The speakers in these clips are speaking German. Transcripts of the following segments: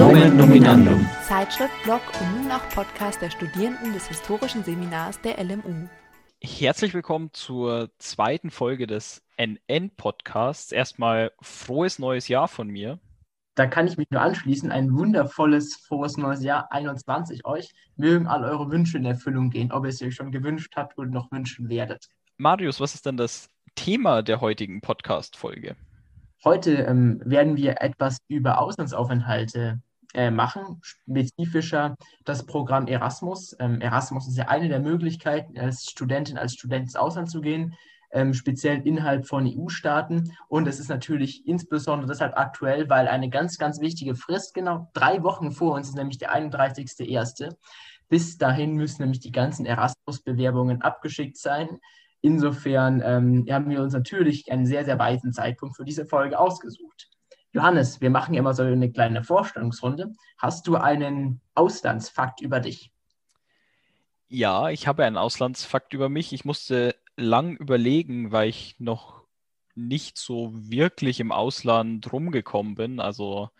Nomen Nominandum. Zeitschrift, Blog und nun auch Podcast der Studierenden des Historischen Seminars der LMU. Herzlich willkommen zur zweiten Folge des NN-Podcasts. Erstmal frohes neues Jahr von mir. Da kann ich mich nur anschließen. Ein wundervolles, frohes neues Jahr 21 euch. Mögen all eure Wünsche in Erfüllung gehen, ob ihr es euch schon gewünscht habt und noch wünschen werdet. Marius, was ist denn das Thema der heutigen Podcast-Folge? Heute ähm, werden wir etwas über Auslandsaufenthalte äh, machen, spezifischer das Programm Erasmus. Ähm, Erasmus ist ja eine der Möglichkeiten, als Studentin, als Student ins Ausland zu gehen, ähm, speziell innerhalb von EU-Staaten. Und es ist natürlich insbesondere deshalb aktuell, weil eine ganz, ganz wichtige Frist, genau drei Wochen vor uns ist nämlich der 31.01. Bis dahin müssen nämlich die ganzen Erasmus-Bewerbungen abgeschickt sein. Insofern ähm, haben wir uns natürlich einen sehr, sehr weiten Zeitpunkt für diese Folge ausgesucht. Johannes, wir machen ja immer so eine kleine Vorstellungsrunde. Hast du einen Auslandsfakt über dich? Ja, ich habe einen Auslandsfakt über mich. Ich musste lang überlegen, weil ich noch nicht so wirklich im Ausland rumgekommen bin. Also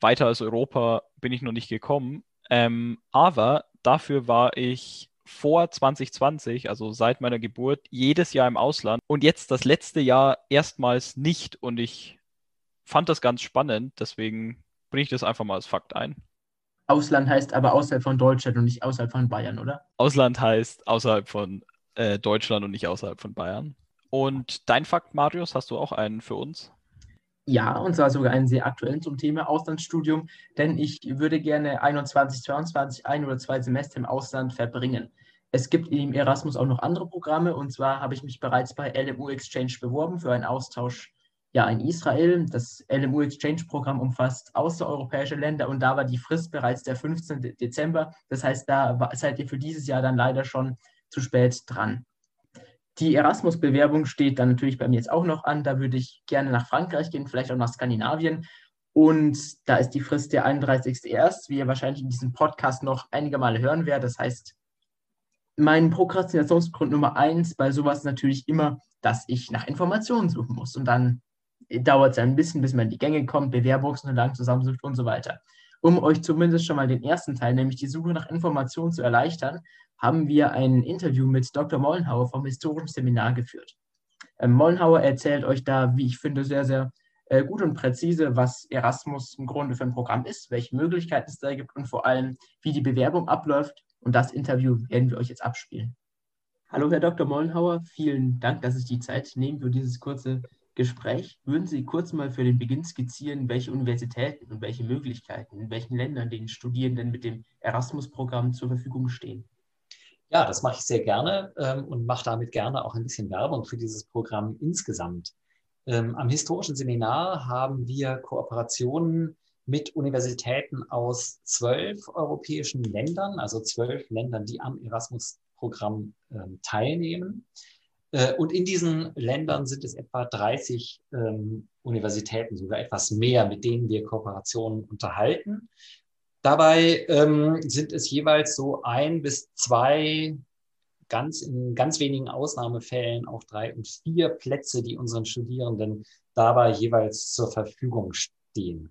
weiter als Europa bin ich noch nicht gekommen. Ähm, aber dafür war ich vor 2020, also seit meiner Geburt, jedes Jahr im Ausland und jetzt das letzte Jahr erstmals nicht. Und ich fand das ganz spannend, deswegen bringe ich das einfach mal als Fakt ein. Ausland heißt aber außerhalb von Deutschland und nicht außerhalb von Bayern, oder? Ausland heißt außerhalb von äh, Deutschland und nicht außerhalb von Bayern. Und dein Fakt, Marius, hast du auch einen für uns? Ja, und zwar sogar einen sehr aktuellen zum Thema Auslandsstudium, denn ich würde gerne 21, 22 ein oder zwei Semester im Ausland verbringen. Es gibt im Erasmus auch noch andere Programme und zwar habe ich mich bereits bei LMU Exchange beworben für einen Austausch ja, in Israel. Das LMU Exchange Programm umfasst außereuropäische Länder und da war die Frist bereits der 15. Dezember. Das heißt, da seid ihr für dieses Jahr dann leider schon zu spät dran. Die Erasmus-Bewerbung steht dann natürlich bei mir jetzt auch noch an. Da würde ich gerne nach Frankreich gehen, vielleicht auch nach Skandinavien. Und da ist die Frist der 31.01., wie ihr wahrscheinlich in diesem Podcast noch einige Male hören werdet. Das heißt, mein Prokrastinationsgrund Nummer eins bei sowas ist natürlich immer, dass ich nach Informationen suchen muss. Und dann dauert es ein bisschen, bis man in die Gänge kommt, Bewerbungsunterlagen zusammensucht und so weiter. Um euch zumindest schon mal den ersten Teil, nämlich die Suche nach Informationen zu erleichtern, haben wir ein Interview mit Dr. Mollenhauer vom Historischen Seminar geführt. Ähm, Mollenhauer erzählt euch da, wie ich finde, sehr, sehr äh, gut und präzise, was Erasmus im Grunde für ein Programm ist, welche Möglichkeiten es da gibt und vor allem, wie die Bewerbung abläuft. Und das Interview werden wir euch jetzt abspielen. Hallo, Herr Dr. Mollenhauer, vielen Dank, dass Sie die Zeit nehmen für dieses kurze Gespräch. Würden Sie kurz mal für den Beginn skizzieren, welche Universitäten und welche Möglichkeiten in welchen Ländern den Studierenden mit dem Erasmus-Programm zur Verfügung stehen? Ja, das mache ich sehr gerne ähm, und mache damit gerne auch ein bisschen Werbung für dieses Programm insgesamt. Ähm, am historischen Seminar haben wir Kooperationen mit Universitäten aus zwölf europäischen Ländern, also zwölf Ländern, die am Erasmus-Programm ähm, teilnehmen. Äh, und in diesen Ländern sind es etwa 30 ähm, Universitäten, sogar etwas mehr, mit denen wir Kooperationen unterhalten. Dabei ähm, sind es jeweils so ein bis zwei, ganz in ganz wenigen Ausnahmefällen auch drei und vier Plätze, die unseren Studierenden dabei jeweils zur Verfügung stehen.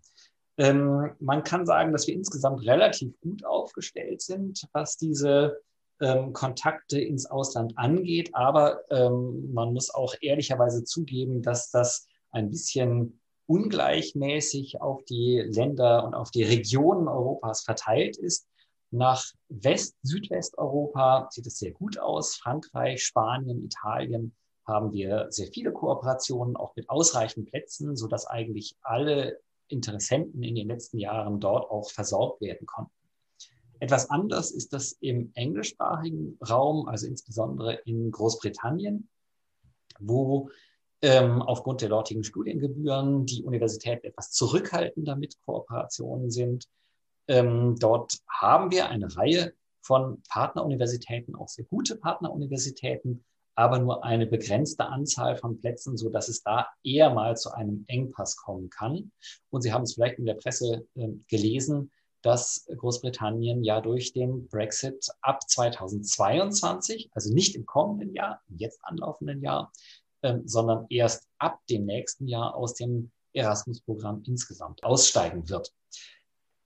Ähm, man kann sagen, dass wir insgesamt relativ gut aufgestellt sind, was diese ähm, Kontakte ins Ausland angeht. Aber ähm, man muss auch ehrlicherweise zugeben, dass das ein bisschen ungleichmäßig auf die Länder und auf die Regionen Europas verteilt ist. Nach West-, Südwesteuropa sieht es sehr gut aus. Frankreich, Spanien, Italien haben wir sehr viele Kooperationen, auch mit ausreichend Plätzen, sodass eigentlich alle Interessenten in den letzten Jahren dort auch versorgt werden konnten. Etwas anders ist das im englischsprachigen Raum, also insbesondere in Großbritannien, wo ähm, aufgrund der dortigen Studiengebühren die Universitäten etwas zurückhaltender mit Kooperationen sind. Ähm, dort haben wir eine Reihe von Partneruniversitäten, auch sehr gute Partneruniversitäten, aber nur eine begrenzte Anzahl von Plätzen, so dass es da eher mal zu einem Engpass kommen kann. Und Sie haben es vielleicht in der Presse äh, gelesen, dass Großbritannien ja durch den Brexit ab 2022, also nicht im kommenden Jahr, im jetzt anlaufenden Jahr, ähm, sondern erst ab dem nächsten Jahr aus dem Erasmus-Programm insgesamt aussteigen wird.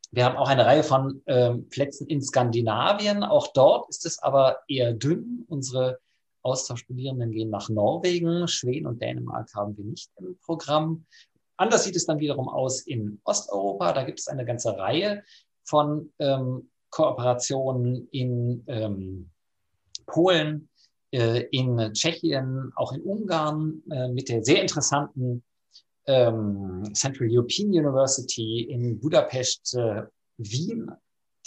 Wir haben auch eine Reihe von ähm, Plätzen in Skandinavien. Auch dort ist es aber eher dünn. Unsere Austauschstudierenden gehen nach Norwegen. Schweden und Dänemark haben wir nicht im Programm. Anders sieht es dann wiederum aus in Osteuropa. Da gibt es eine ganze Reihe von ähm, Kooperationen in ähm, Polen, äh, in Tschechien, auch in Ungarn äh, mit der sehr interessanten ähm, Central European University in Budapest, äh, Wien,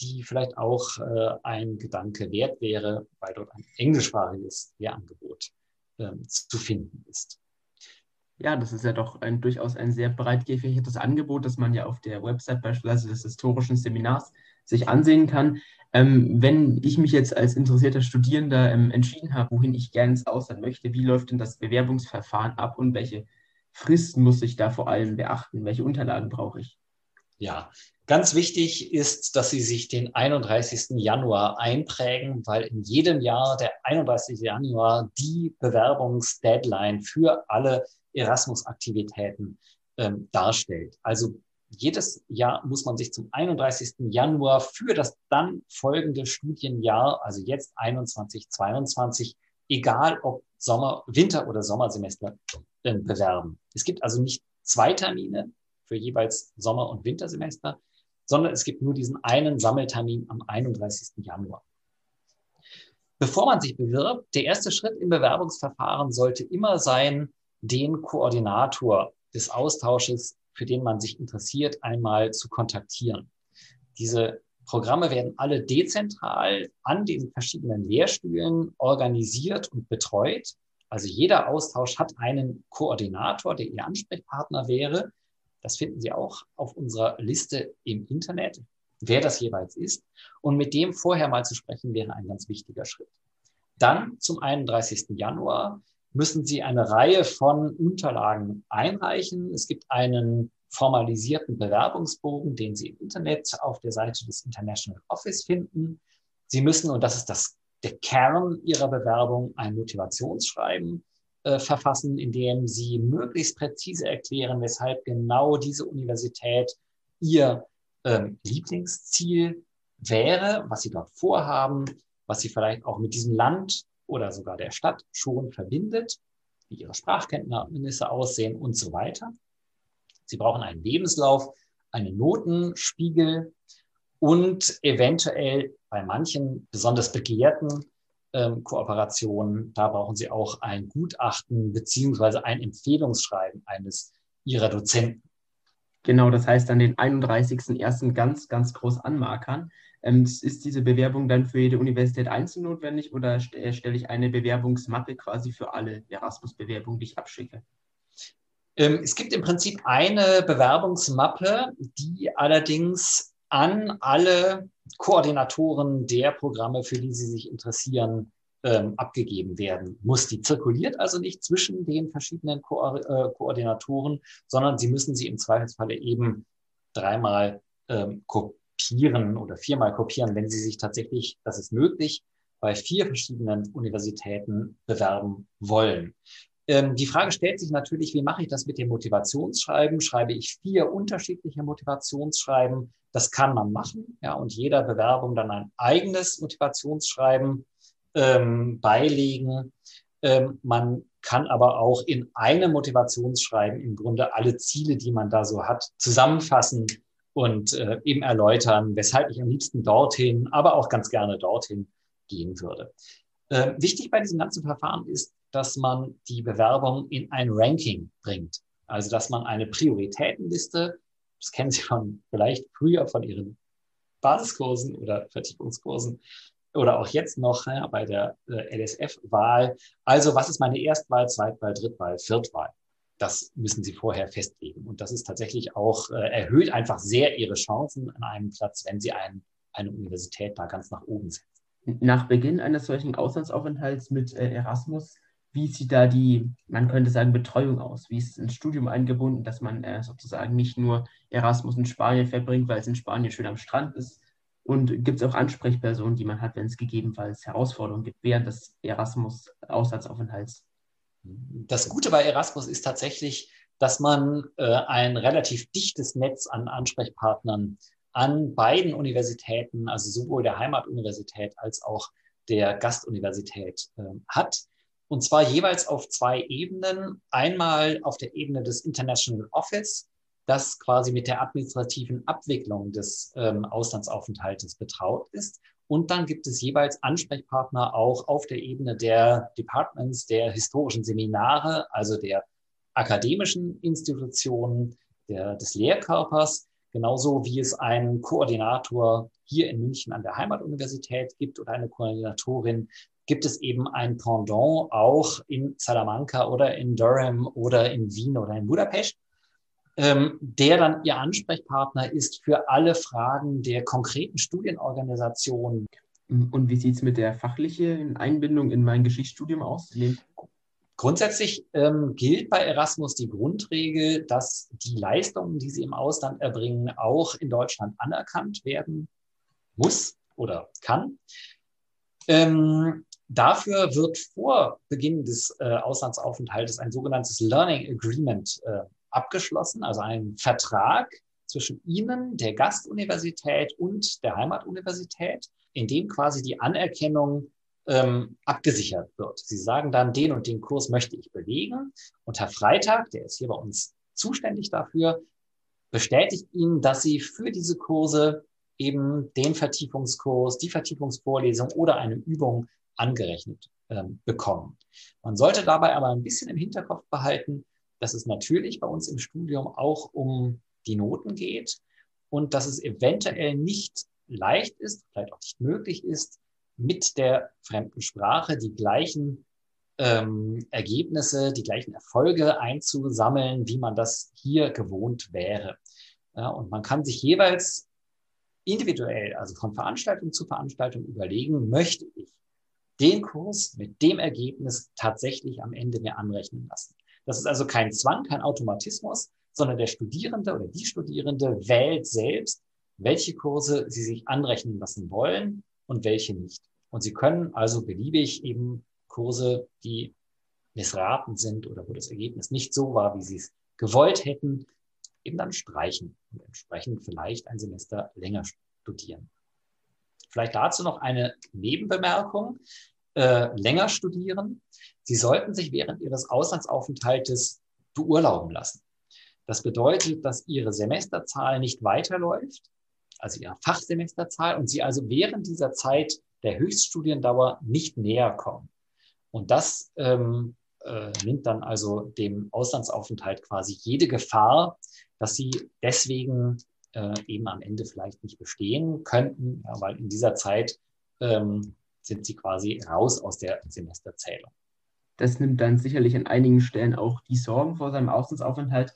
die vielleicht auch äh, ein Gedanke wert wäre, weil dort ein englischsprachiges Lehrangebot ähm, zu finden ist. Ja, das ist ja doch ein, durchaus ein sehr breit gefächertes Angebot, das man ja auf der Website beispielsweise des historischen Seminars sich ansehen kann. Ähm, wenn ich mich jetzt als interessierter Studierender ähm, entschieden habe, wohin ich gerne ins Ausland möchte, wie läuft denn das Bewerbungsverfahren ab und welche Fristen muss ich da vor allem beachten? Welche Unterlagen brauche ich? Ja, ganz wichtig ist, dass Sie sich den 31. Januar einprägen, weil in jedem Jahr der 31. Januar die Bewerbungsdeadline für alle Erasmus-Aktivitäten ähm, darstellt. Also jedes Jahr muss man sich zum 31. Januar für das dann folgende Studienjahr, also jetzt 21, 22, egal ob Sommer, Winter- oder Sommersemester, äh, bewerben. Es gibt also nicht zwei Termine für jeweils Sommer- und Wintersemester, sondern es gibt nur diesen einen Sammeltermin am 31. Januar. Bevor man sich bewirbt, der erste Schritt im Bewerbungsverfahren sollte immer sein, den Koordinator des Austausches, für den man sich interessiert, einmal zu kontaktieren. Diese Programme werden alle dezentral an den verschiedenen Lehrstühlen organisiert und betreut. Also jeder Austausch hat einen Koordinator, der Ihr Ansprechpartner wäre. Das finden Sie auch auf unserer Liste im Internet, wer das jeweils ist. Und mit dem vorher mal zu sprechen, wäre ein ganz wichtiger Schritt. Dann zum 31. Januar müssen Sie eine Reihe von Unterlagen einreichen. Es gibt einen formalisierten Bewerbungsbogen, den Sie im Internet auf der Seite des International Office finden. Sie müssen, und das ist das, der Kern Ihrer Bewerbung, ein Motivationsschreiben äh, verfassen, in dem Sie möglichst präzise erklären, weshalb genau diese Universität Ihr ähm, Lieblingsziel wäre, was Sie dort vorhaben, was Sie vielleicht auch mit diesem Land oder sogar der Stadt schon verbindet, wie Ihre Sprachkenntnisse aussehen und so weiter. Sie brauchen einen Lebenslauf, einen Notenspiegel und eventuell bei manchen besonders begehrten ähm, Kooperationen, da brauchen Sie auch ein Gutachten beziehungsweise ein Empfehlungsschreiben eines Ihrer Dozenten. Genau, das heißt an den 31.01. ganz, ganz groß anmarkern. Ähm, ist diese Bewerbung dann für jede Universität einzeln notwendig oder stelle ich eine Bewerbungsmappe quasi für alle Erasmus-Bewerbungen, die ich abschicke? Ähm, es gibt im Prinzip eine Bewerbungsmappe, die allerdings an alle Koordinatoren der Programme, für die Sie sich interessieren, ähm, abgegeben werden muss. Die zirkuliert also nicht zwischen den verschiedenen Ko äh, Koordinatoren, sondern Sie müssen sie im Zweifelsfalle eben dreimal ähm, kopieren oder viermal kopieren, wenn Sie sich tatsächlich, das ist möglich, bei vier verschiedenen Universitäten bewerben wollen. Ähm, die Frage stellt sich natürlich, wie mache ich das mit dem Motivationsschreiben? Schreibe ich vier unterschiedliche Motivationsschreiben? Das kann man machen, ja, und jeder Bewerbung dann ein eigenes Motivationsschreiben ähm, beilegen. Ähm, man kann aber auch in einem Motivationsschreiben im Grunde alle Ziele, die man da so hat, zusammenfassen und äh, eben erläutern, weshalb ich am liebsten dorthin, aber auch ganz gerne dorthin gehen würde. Äh, wichtig bei diesem ganzen Verfahren ist, dass man die Bewerbung in ein Ranking bringt. Also, dass man eine Prioritätenliste, das kennen Sie von vielleicht früher von Ihren Basiskursen oder Vertiefungskursen oder auch jetzt noch ja, bei der äh, LSF-Wahl. Also, was ist meine Erstwahl, Zweitwahl, Drittwahl, Viertwahl? Das müssen Sie vorher festlegen. Und das ist tatsächlich auch, äh, erhöht einfach sehr Ihre Chancen an einem Platz, wenn Sie einen, eine Universität da ganz nach oben setzen. Nach Beginn eines solchen Auslandsaufenthalts mit äh, Erasmus wie sieht da die, man könnte sagen, Betreuung aus? Wie ist es ins Studium eingebunden, dass man äh, sozusagen nicht nur Erasmus in Spanien verbringt, weil es in Spanien schön am Strand ist? Und gibt es auch Ansprechpersonen, die man hat, wenn es gegebenenfalls Herausforderungen gibt während des Erasmus-Auslandsaufenthalts? Das Gute bei Erasmus ist tatsächlich, dass man äh, ein relativ dichtes Netz an Ansprechpartnern an beiden Universitäten, also sowohl der Heimatuniversität als auch der Gastuniversität äh, hat. Und zwar jeweils auf zwei Ebenen. Einmal auf der Ebene des International Office, das quasi mit der administrativen Abwicklung des ähm, Auslandsaufenthaltes betraut ist. Und dann gibt es jeweils Ansprechpartner auch auf der Ebene der Departments, der historischen Seminare, also der akademischen Institutionen, der, des Lehrkörpers, genauso wie es einen Koordinator hier in München an der Heimatuniversität gibt oder eine Koordinatorin, gibt es eben ein Pendant auch in Salamanca oder in Durham oder in Wien oder in Budapest, ähm, der dann Ihr Ansprechpartner ist für alle Fragen der konkreten Studienorganisation. Und wie sieht es mit der fachlichen Einbindung in mein Geschichtsstudium aus? Grundsätzlich ähm, gilt bei Erasmus die Grundregel, dass die Leistungen, die Sie im Ausland erbringen, auch in Deutschland anerkannt werden muss oder kann. Ähm, dafür wird vor Beginn des äh, Auslandsaufenthaltes ein sogenanntes Learning Agreement äh, abgeschlossen, also ein Vertrag zwischen Ihnen, der Gastuniversität und der Heimatuniversität, in dem quasi die Anerkennung ähm, abgesichert wird. Sie sagen dann, den und den Kurs möchte ich belegen. Und Herr Freitag, der ist hier bei uns zuständig dafür, bestätigt Ihnen, dass Sie für diese Kurse eben den Vertiefungskurs, die Vertiefungsvorlesung oder eine Übung angerechnet ähm, bekommen. Man sollte dabei aber ein bisschen im Hinterkopf behalten, dass es natürlich bei uns im Studium auch um die Noten geht und dass es eventuell nicht leicht ist, vielleicht auch nicht möglich ist, mit der fremden Sprache die gleichen ähm, Ergebnisse, die gleichen Erfolge einzusammeln, wie man das hier gewohnt wäre. Ja, und man kann sich jeweils individuell, also von Veranstaltung zu Veranstaltung überlegen, möchte ich den Kurs mit dem Ergebnis tatsächlich am Ende mir anrechnen lassen. Das ist also kein Zwang, kein Automatismus, sondern der Studierende oder die Studierende wählt selbst, welche Kurse sie sich anrechnen lassen wollen und welche nicht. Und sie können also beliebig eben Kurse, die missraten sind oder wo das Ergebnis nicht so war, wie sie es gewollt hätten, eben dann streichen und entsprechend vielleicht ein Semester länger studieren. Vielleicht dazu noch eine Nebenbemerkung. Äh, länger studieren. Sie sollten sich während Ihres Auslandsaufenthaltes beurlauben lassen. Das bedeutet, dass Ihre Semesterzahl nicht weiterläuft, also Ihre Fachsemesterzahl, und Sie also während dieser Zeit der Höchststudiendauer nicht näher kommen. Und das ähm, äh, nimmt dann also dem Auslandsaufenthalt quasi jede Gefahr, dass Sie deswegen äh, eben am Ende vielleicht nicht bestehen könnten, ja, weil in dieser Zeit ähm, sind Sie quasi raus aus der Semesterzählung. Das nimmt dann sicherlich an einigen Stellen auch die Sorgen vor seinem Auslandsaufenthalt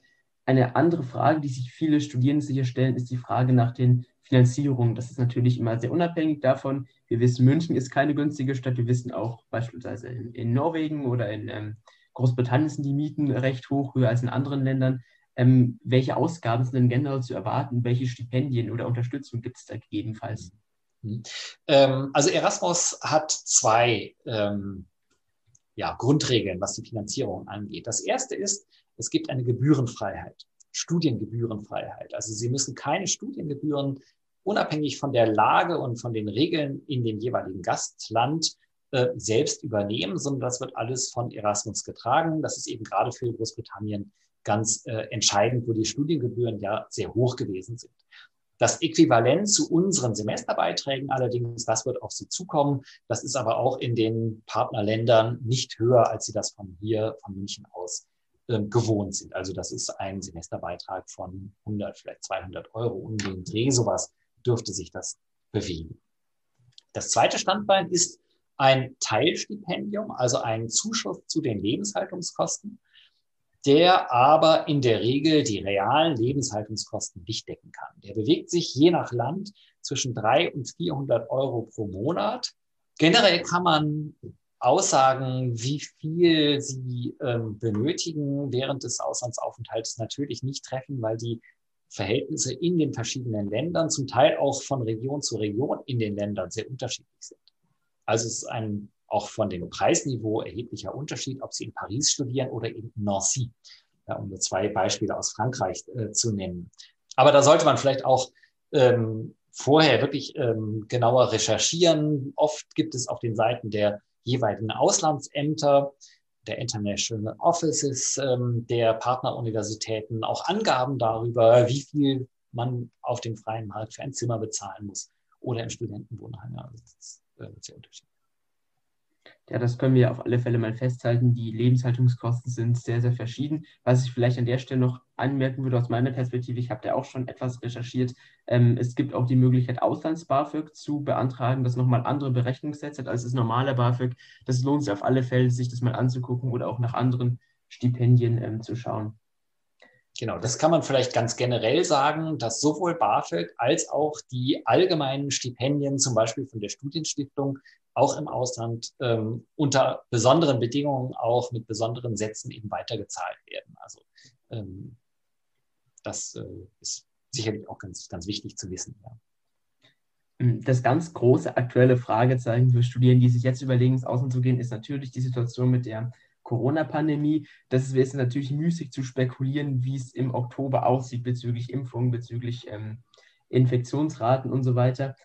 eine andere Frage, die sich viele Studierende sicher stellen, ist die Frage nach den Finanzierungen. Das ist natürlich immer sehr unabhängig davon. Wir wissen, München ist keine günstige Stadt. Wir wissen auch beispielsweise in, in Norwegen oder in ähm, Großbritannien sind die Mieten recht hoch, höher als in anderen Ländern. Ähm, welche Ausgaben sind denn generell zu erwarten? Welche Stipendien oder Unterstützung gibt es da gegebenenfalls? Mhm. Ähm, also Erasmus hat zwei ähm, ja, Grundregeln, was die Finanzierung angeht. Das erste ist, es gibt eine Gebührenfreiheit, Studiengebührenfreiheit. Also Sie müssen keine Studiengebühren unabhängig von der Lage und von den Regeln in dem jeweiligen Gastland äh, selbst übernehmen, sondern das wird alles von Erasmus getragen. Das ist eben gerade für Großbritannien ganz äh, entscheidend, wo die Studiengebühren ja sehr hoch gewesen sind. Das Äquivalent zu unseren Semesterbeiträgen allerdings, das wird auf Sie zukommen. Das ist aber auch in den Partnerländern nicht höher, als Sie das von hier, von München aus äh, gewohnt sind. Also das ist ein Semesterbeitrag von 100, vielleicht 200 Euro um den Dreh. Sowas dürfte sich das bewegen. Das zweite Standbein ist ein Teilstipendium, also ein Zuschuss zu den Lebenshaltungskosten der aber in der Regel die realen Lebenshaltungskosten nicht decken kann. Der bewegt sich je nach Land zwischen 300 und 400 Euro pro Monat. Generell kann man Aussagen, wie viel sie ähm, benötigen während des Auslandsaufenthalts natürlich nicht treffen, weil die Verhältnisse in den verschiedenen Ländern, zum Teil auch von Region zu Region in den Ländern sehr unterschiedlich sind. Also es ist ein auch von dem Preisniveau erheblicher Unterschied, ob Sie in Paris studieren oder in Nancy, ja, um nur zwei Beispiele aus Frankreich äh, zu nennen. Aber da sollte man vielleicht auch ähm, vorher wirklich ähm, genauer recherchieren. Oft gibt es auf den Seiten der jeweiligen Auslandsämter, der International Offices ähm, der Partneruniversitäten auch Angaben darüber, wie viel man auf dem freien Markt für ein Zimmer bezahlen muss oder im Studentenwohnheim. Ja, das ist äh, sehr unterschiedlich. Ja, das können wir auf alle Fälle mal festhalten. Die Lebenshaltungskosten sind sehr, sehr verschieden. Was ich vielleicht an der Stelle noch anmerken würde aus meiner Perspektive, ich habe da auch schon etwas recherchiert. Ähm, es gibt auch die Möglichkeit, Auslands-BAföG zu beantragen, das nochmal andere Berechnungssätze hat als das normale BAföG. Das lohnt sich auf alle Fälle, sich das mal anzugucken oder auch nach anderen Stipendien ähm, zu schauen. Genau, das kann man vielleicht ganz generell sagen, dass sowohl BAföG als auch die allgemeinen Stipendien, zum Beispiel von der Studienstiftung, auch im Ausland ähm, unter besonderen Bedingungen, auch mit besonderen Sätzen eben weitergezahlt werden. Also ähm, das äh, ist sicherlich auch ganz, ganz wichtig zu wissen. Ja. Hm, das ganz große aktuelle Fragezeichen für Studierende, die sich jetzt überlegen, ins Ausland zu gehen, ist natürlich die Situation mit der Corona-Pandemie. Das ist natürlich müßig zu spekulieren, wie es im Oktober aussieht bezüglich Impfungen, bezüglich ähm, Infektionsraten und so weiter.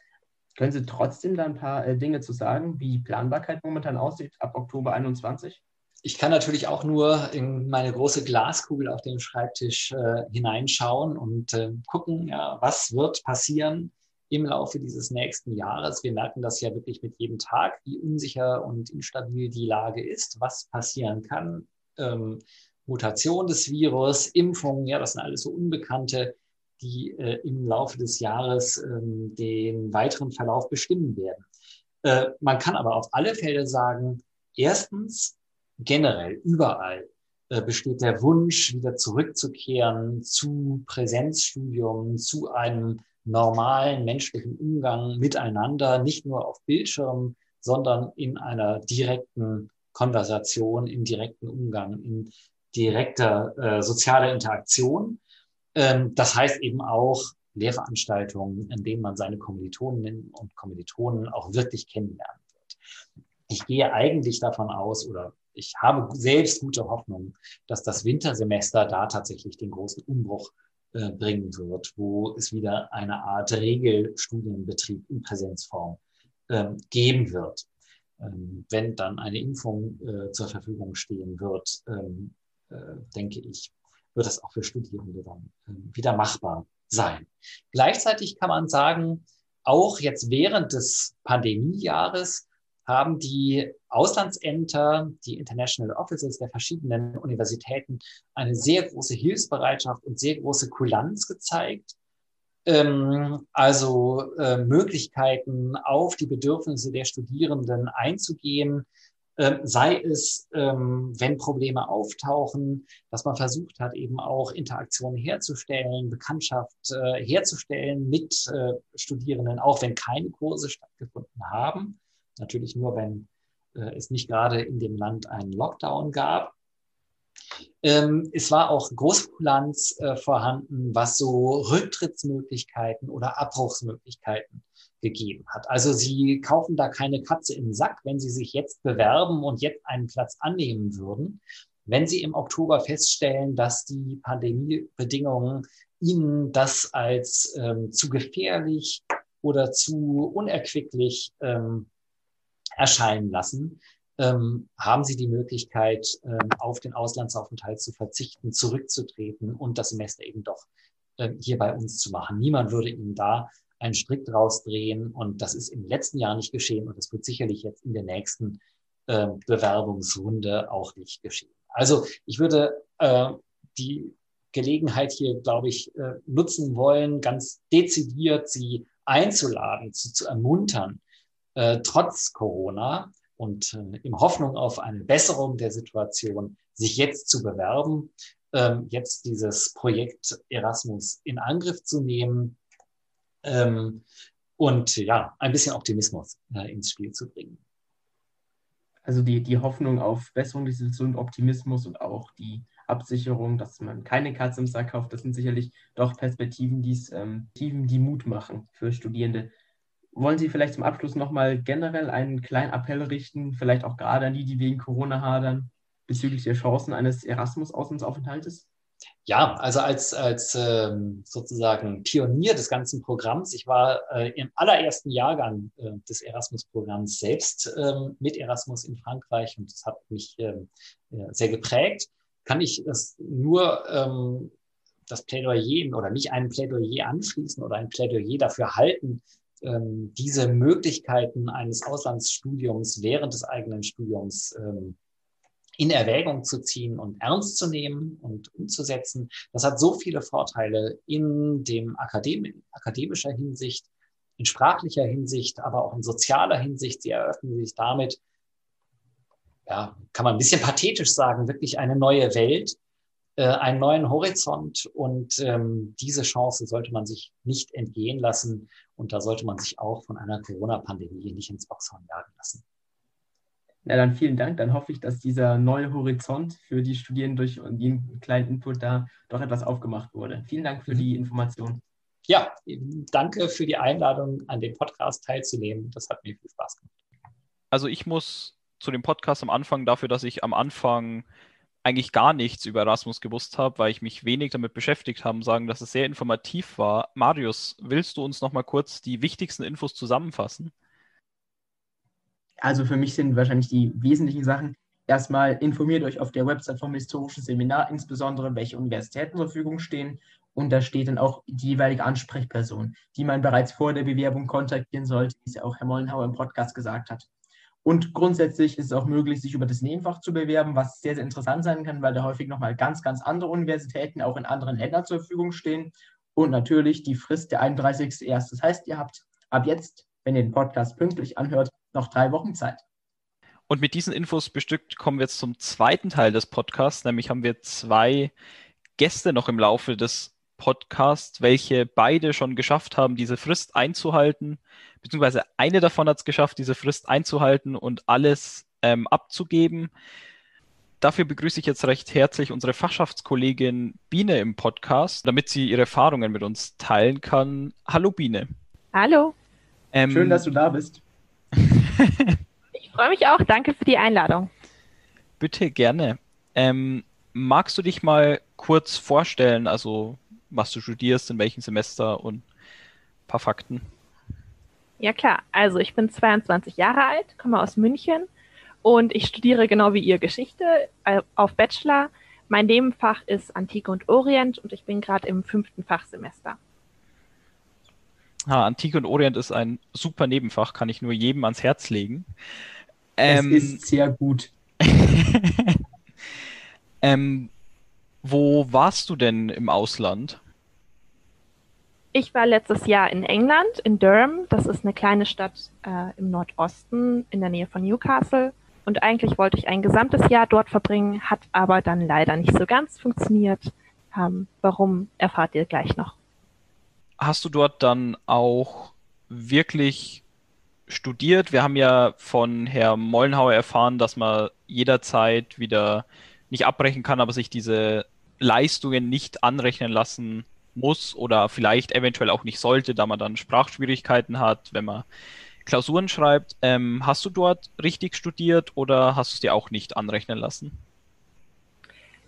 Können Sie trotzdem da ein paar äh, Dinge zu sagen, wie die Planbarkeit momentan aussieht ab Oktober 21? Ich kann natürlich auch nur in meine große Glaskugel auf dem Schreibtisch äh, hineinschauen und äh, gucken, ja, was wird passieren im Laufe dieses nächsten Jahres. Wir merken das ja wirklich mit jedem Tag, wie unsicher und instabil die Lage ist, was passieren kann. Ähm, Mutation des Virus, Impfungen, ja, das sind alles so Unbekannte die äh, im Laufe des Jahres ähm, den weiteren Verlauf bestimmen werden. Äh, man kann aber auf alle Fälle sagen, erstens, generell, überall äh, besteht der Wunsch, wieder zurückzukehren zu Präsenzstudium, zu einem normalen menschlichen Umgang miteinander, nicht nur auf Bildschirmen, sondern in einer direkten Konversation, im direkten Umgang, in direkter äh, sozialer Interaktion. Ähm, das heißt eben auch Lehrveranstaltungen, in denen man seine Kommilitoninnen und Kommilitonen auch wirklich kennenlernen wird. Ich gehe eigentlich davon aus oder ich habe selbst gute Hoffnung, dass das Wintersemester da tatsächlich den großen Umbruch äh, bringen wird, wo es wieder eine Art Regelstudienbetrieb in Präsenzform ähm, geben wird. Ähm, wenn dann eine Impfung äh, zur Verfügung stehen wird, ähm, äh, denke ich, wird das auch für Studierende dann ähm, wieder machbar sein. Gleichzeitig kann man sagen, auch jetzt während des Pandemiejahres haben die Auslandsämter, die International Offices der verschiedenen Universitäten eine sehr große Hilfsbereitschaft und sehr große Kulanz gezeigt. Ähm, also äh, Möglichkeiten auf die Bedürfnisse der Studierenden einzugehen, sei es, ähm, wenn Probleme auftauchen, dass man versucht hat, eben auch Interaktionen herzustellen, Bekanntschaft äh, herzustellen mit äh, Studierenden, auch wenn keine Kurse stattgefunden haben. Natürlich nur, wenn äh, es nicht gerade in dem Land einen Lockdown gab. Ähm, es war auch Großkulanz vorhanden, was so Rücktrittsmöglichkeiten oder Abbruchsmöglichkeiten gegeben hat. Also Sie kaufen da keine Katze im Sack, wenn Sie sich jetzt bewerben und jetzt einen Platz annehmen würden. Wenn Sie im Oktober feststellen, dass die Pandemiebedingungen Ihnen das als ähm, zu gefährlich oder zu unerquicklich ähm, erscheinen lassen, ähm, haben Sie die Möglichkeit, ähm, auf den Auslandsaufenthalt zu verzichten, zurückzutreten und das Semester eben doch ähm, hier bei uns zu machen. Niemand würde Ihnen da einen Strick draus drehen. Und das ist im letzten Jahr nicht geschehen und das wird sicherlich jetzt in der nächsten äh, Bewerbungsrunde auch nicht geschehen. Also ich würde äh, die Gelegenheit hier, glaube ich, äh, nutzen wollen, ganz dezidiert sie einzuladen, zu, zu ermuntern, äh, trotz Corona und äh, in Hoffnung auf eine Besserung der Situation, sich jetzt zu bewerben, äh, jetzt dieses Projekt Erasmus in Angriff zu nehmen ähm, und ja, ein bisschen Optimismus äh, ins Spiel zu bringen. Also die, die Hoffnung auf Besserung der Situation, Optimismus und auch die Absicherung, dass man keine Katze im Sack kauft, das sind sicherlich doch Perspektiven, ähm, die Mut machen für Studierende. Wollen Sie vielleicht zum Abschluss nochmal generell einen kleinen Appell richten, vielleicht auch gerade an die, die wegen Corona hadern, bezüglich der Chancen eines Erasmus-Auslandsaufenthaltes? Ja, also als, als ähm, sozusagen Pionier des ganzen Programms, ich war äh, im allerersten Jahrgang äh, des Erasmus-Programms selbst ähm, mit Erasmus in Frankreich und das hat mich ähm, äh, sehr geprägt, kann ich es nur ähm, das Plädoyer oder nicht ein Plädoyer anschließen oder ein Plädoyer dafür halten, ähm, diese Möglichkeiten eines Auslandsstudiums während des eigenen Studiums ähm, in Erwägung zu ziehen und ernst zu nehmen und umzusetzen. Das hat so viele Vorteile in dem Akadem akademischer Hinsicht, in sprachlicher Hinsicht, aber auch in sozialer Hinsicht. Sie eröffnen sich damit, ja, kann man ein bisschen pathetisch sagen, wirklich eine neue Welt, äh, einen neuen Horizont und ähm, diese Chance sollte man sich nicht entgehen lassen und da sollte man sich auch von einer Corona-Pandemie nicht ins Boxhorn jagen lassen. Na dann vielen Dank. Dann hoffe ich, dass dieser neue Horizont für die Studierenden durch jeden kleinen Input da doch etwas aufgemacht wurde. Vielen Dank für die Information. Ja, danke für die Einladung, an dem Podcast teilzunehmen. Das hat mir viel Spaß gemacht. Also ich muss zu dem Podcast am Anfang dafür, dass ich am Anfang eigentlich gar nichts über Erasmus gewusst habe, weil ich mich wenig damit beschäftigt habe, sagen, dass es sehr informativ war. Marius, willst du uns noch mal kurz die wichtigsten Infos zusammenfassen? Also für mich sind wahrscheinlich die wesentlichen Sachen. Erstmal informiert euch auf der Website vom historischen Seminar, insbesondere welche Universitäten zur Verfügung stehen. Und da steht dann auch die jeweilige Ansprechperson, die man bereits vor der Bewerbung kontaktieren sollte, wie es ja auch Herr Mollenhauer im Podcast gesagt hat. Und grundsätzlich ist es auch möglich, sich über das Nebenfach zu bewerben, was sehr, sehr interessant sein kann, weil da häufig nochmal ganz, ganz andere Universitäten auch in anderen Ländern zur Verfügung stehen. Und natürlich die Frist der 31.01. Das heißt, ihr habt ab jetzt, wenn ihr den Podcast pünktlich anhört, noch drei Wochen Zeit. Und mit diesen Infos bestückt kommen wir jetzt zum zweiten Teil des Podcasts, nämlich haben wir zwei Gäste noch im Laufe des Podcasts, welche beide schon geschafft haben, diese Frist einzuhalten, beziehungsweise eine davon hat es geschafft, diese Frist einzuhalten und alles ähm, abzugeben. Dafür begrüße ich jetzt recht herzlich unsere Fachschaftskollegin Biene im Podcast, damit sie ihre Erfahrungen mit uns teilen kann. Hallo Biene. Hallo. Ähm, Schön, dass du da bist. ich freue mich auch. Danke für die Einladung. Bitte gerne. Ähm, magst du dich mal kurz vorstellen, also was du studierst, in welchem Semester und ein paar Fakten? Ja klar, also ich bin 22 Jahre alt, komme aus München und ich studiere genau wie ihr Geschichte äh, auf Bachelor. Mein Nebenfach ist Antike und Orient und ich bin gerade im fünften Fachsemester. Ha, Antike und Orient ist ein super Nebenfach, kann ich nur jedem ans Herz legen. Ähm, es ist sehr gut. ähm, wo warst du denn im Ausland? Ich war letztes Jahr in England, in Durham. Das ist eine kleine Stadt äh, im Nordosten in der Nähe von Newcastle. Und eigentlich wollte ich ein gesamtes Jahr dort verbringen, hat aber dann leider nicht so ganz funktioniert. Ähm, warum erfahrt ihr gleich noch hast du dort dann auch wirklich studiert? Wir haben ja von Herrn Mollenhauer erfahren, dass man jederzeit wieder nicht abbrechen kann, aber sich diese Leistungen nicht anrechnen lassen muss oder vielleicht eventuell auch nicht sollte, da man dann Sprachschwierigkeiten hat, wenn man Klausuren schreibt. Ähm, hast du dort richtig studiert oder hast du es dir auch nicht anrechnen lassen?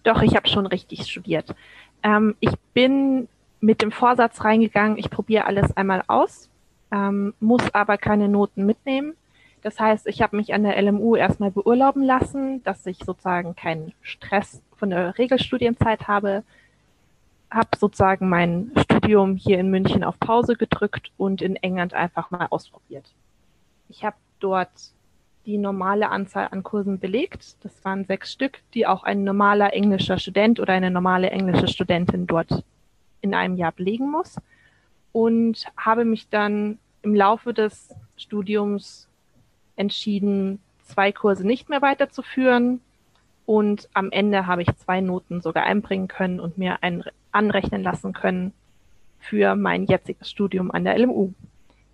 Doch, ich habe schon richtig studiert. Ähm, ich bin mit dem Vorsatz reingegangen, ich probiere alles einmal aus, ähm, muss aber keine Noten mitnehmen. Das heißt, ich habe mich an der LMU erstmal beurlauben lassen, dass ich sozusagen keinen Stress von der Regelstudienzeit habe, habe sozusagen mein Studium hier in München auf Pause gedrückt und in England einfach mal ausprobiert. Ich habe dort die normale Anzahl an Kursen belegt. Das waren sechs Stück, die auch ein normaler englischer Student oder eine normale englische Studentin dort in einem Jahr belegen muss. Und habe mich dann im Laufe des Studiums entschieden, zwei Kurse nicht mehr weiterzuführen. Und am Ende habe ich zwei Noten sogar einbringen können und mir ein, anrechnen lassen können für mein jetziges Studium an der LMU,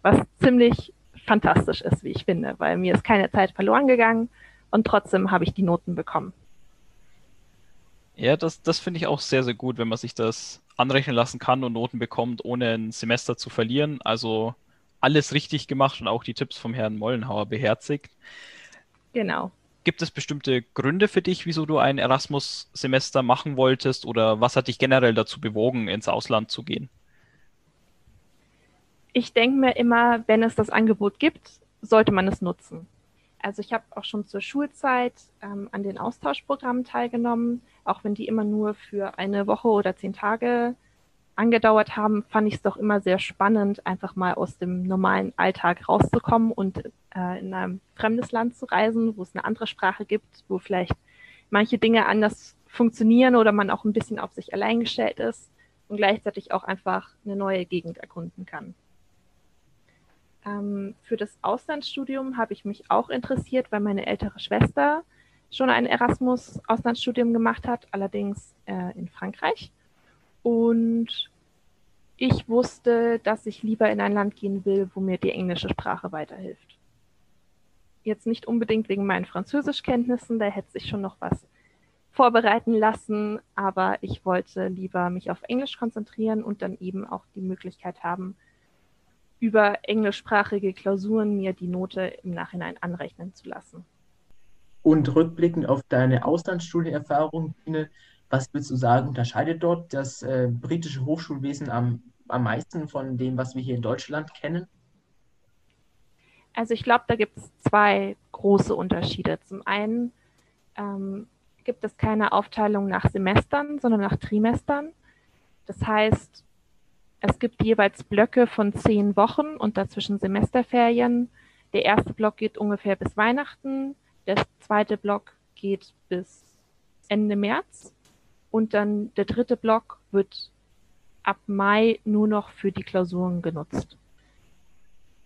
was ziemlich fantastisch ist, wie ich finde, weil mir ist keine Zeit verloren gegangen und trotzdem habe ich die Noten bekommen. Ja, das, das finde ich auch sehr, sehr gut, wenn man sich das anrechnen lassen kann und Noten bekommt, ohne ein Semester zu verlieren. Also alles richtig gemacht und auch die Tipps vom Herrn Mollenhauer beherzigt. Genau. gibt es bestimmte Gründe für dich, wieso du ein Erasmus-Semester machen wolltest oder was hat dich generell dazu bewogen, ins Ausland zu gehen? Ich denke mir immer, wenn es das Angebot gibt, sollte man es nutzen. Also ich habe auch schon zur Schulzeit ähm, an den Austauschprogrammen teilgenommen, auch wenn die immer nur für eine Woche oder zehn Tage angedauert haben, fand ich es doch immer sehr spannend, einfach mal aus dem normalen Alltag rauszukommen und äh, in ein fremdes Land zu reisen, wo es eine andere Sprache gibt, wo vielleicht manche Dinge anders funktionieren oder man auch ein bisschen auf sich allein gestellt ist und gleichzeitig auch einfach eine neue Gegend erkunden kann. Ähm, für das Auslandsstudium habe ich mich auch interessiert, weil meine ältere Schwester schon ein Erasmus-Auslandsstudium gemacht hat, allerdings äh, in Frankreich. Und ich wusste, dass ich lieber in ein Land gehen will, wo mir die englische Sprache weiterhilft. Jetzt nicht unbedingt wegen meinen Französischkenntnissen, da hätte sich schon noch was vorbereiten lassen, aber ich wollte lieber mich auf Englisch konzentrieren und dann eben auch die Möglichkeit haben, über englischsprachige Klausuren mir die Note im Nachhinein anrechnen zu lassen. Und rückblickend auf deine Auslandsstudienerfahrung, was würdest du sagen, unterscheidet dort das äh, britische Hochschulwesen am, am meisten von dem, was wir hier in Deutschland kennen? Also ich glaube, da gibt es zwei große Unterschiede. Zum einen ähm, gibt es keine Aufteilung nach Semestern, sondern nach Trimestern. Das heißt, es gibt jeweils Blöcke von zehn Wochen und dazwischen Semesterferien. Der erste Block geht ungefähr bis Weihnachten, der zweite Block geht bis Ende März und dann der dritte Block wird ab Mai nur noch für die Klausuren genutzt.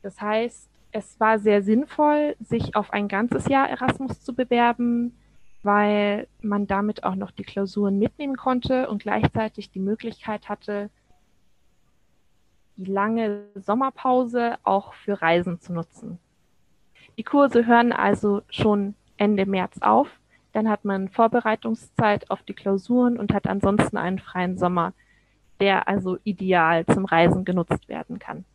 Das heißt, es war sehr sinnvoll, sich auf ein ganzes Jahr Erasmus zu bewerben, weil man damit auch noch die Klausuren mitnehmen konnte und gleichzeitig die Möglichkeit hatte, die lange Sommerpause auch für Reisen zu nutzen. Die Kurse hören also schon Ende März auf. Dann hat man Vorbereitungszeit auf die Klausuren und hat ansonsten einen freien Sommer, der also ideal zum Reisen genutzt werden kann.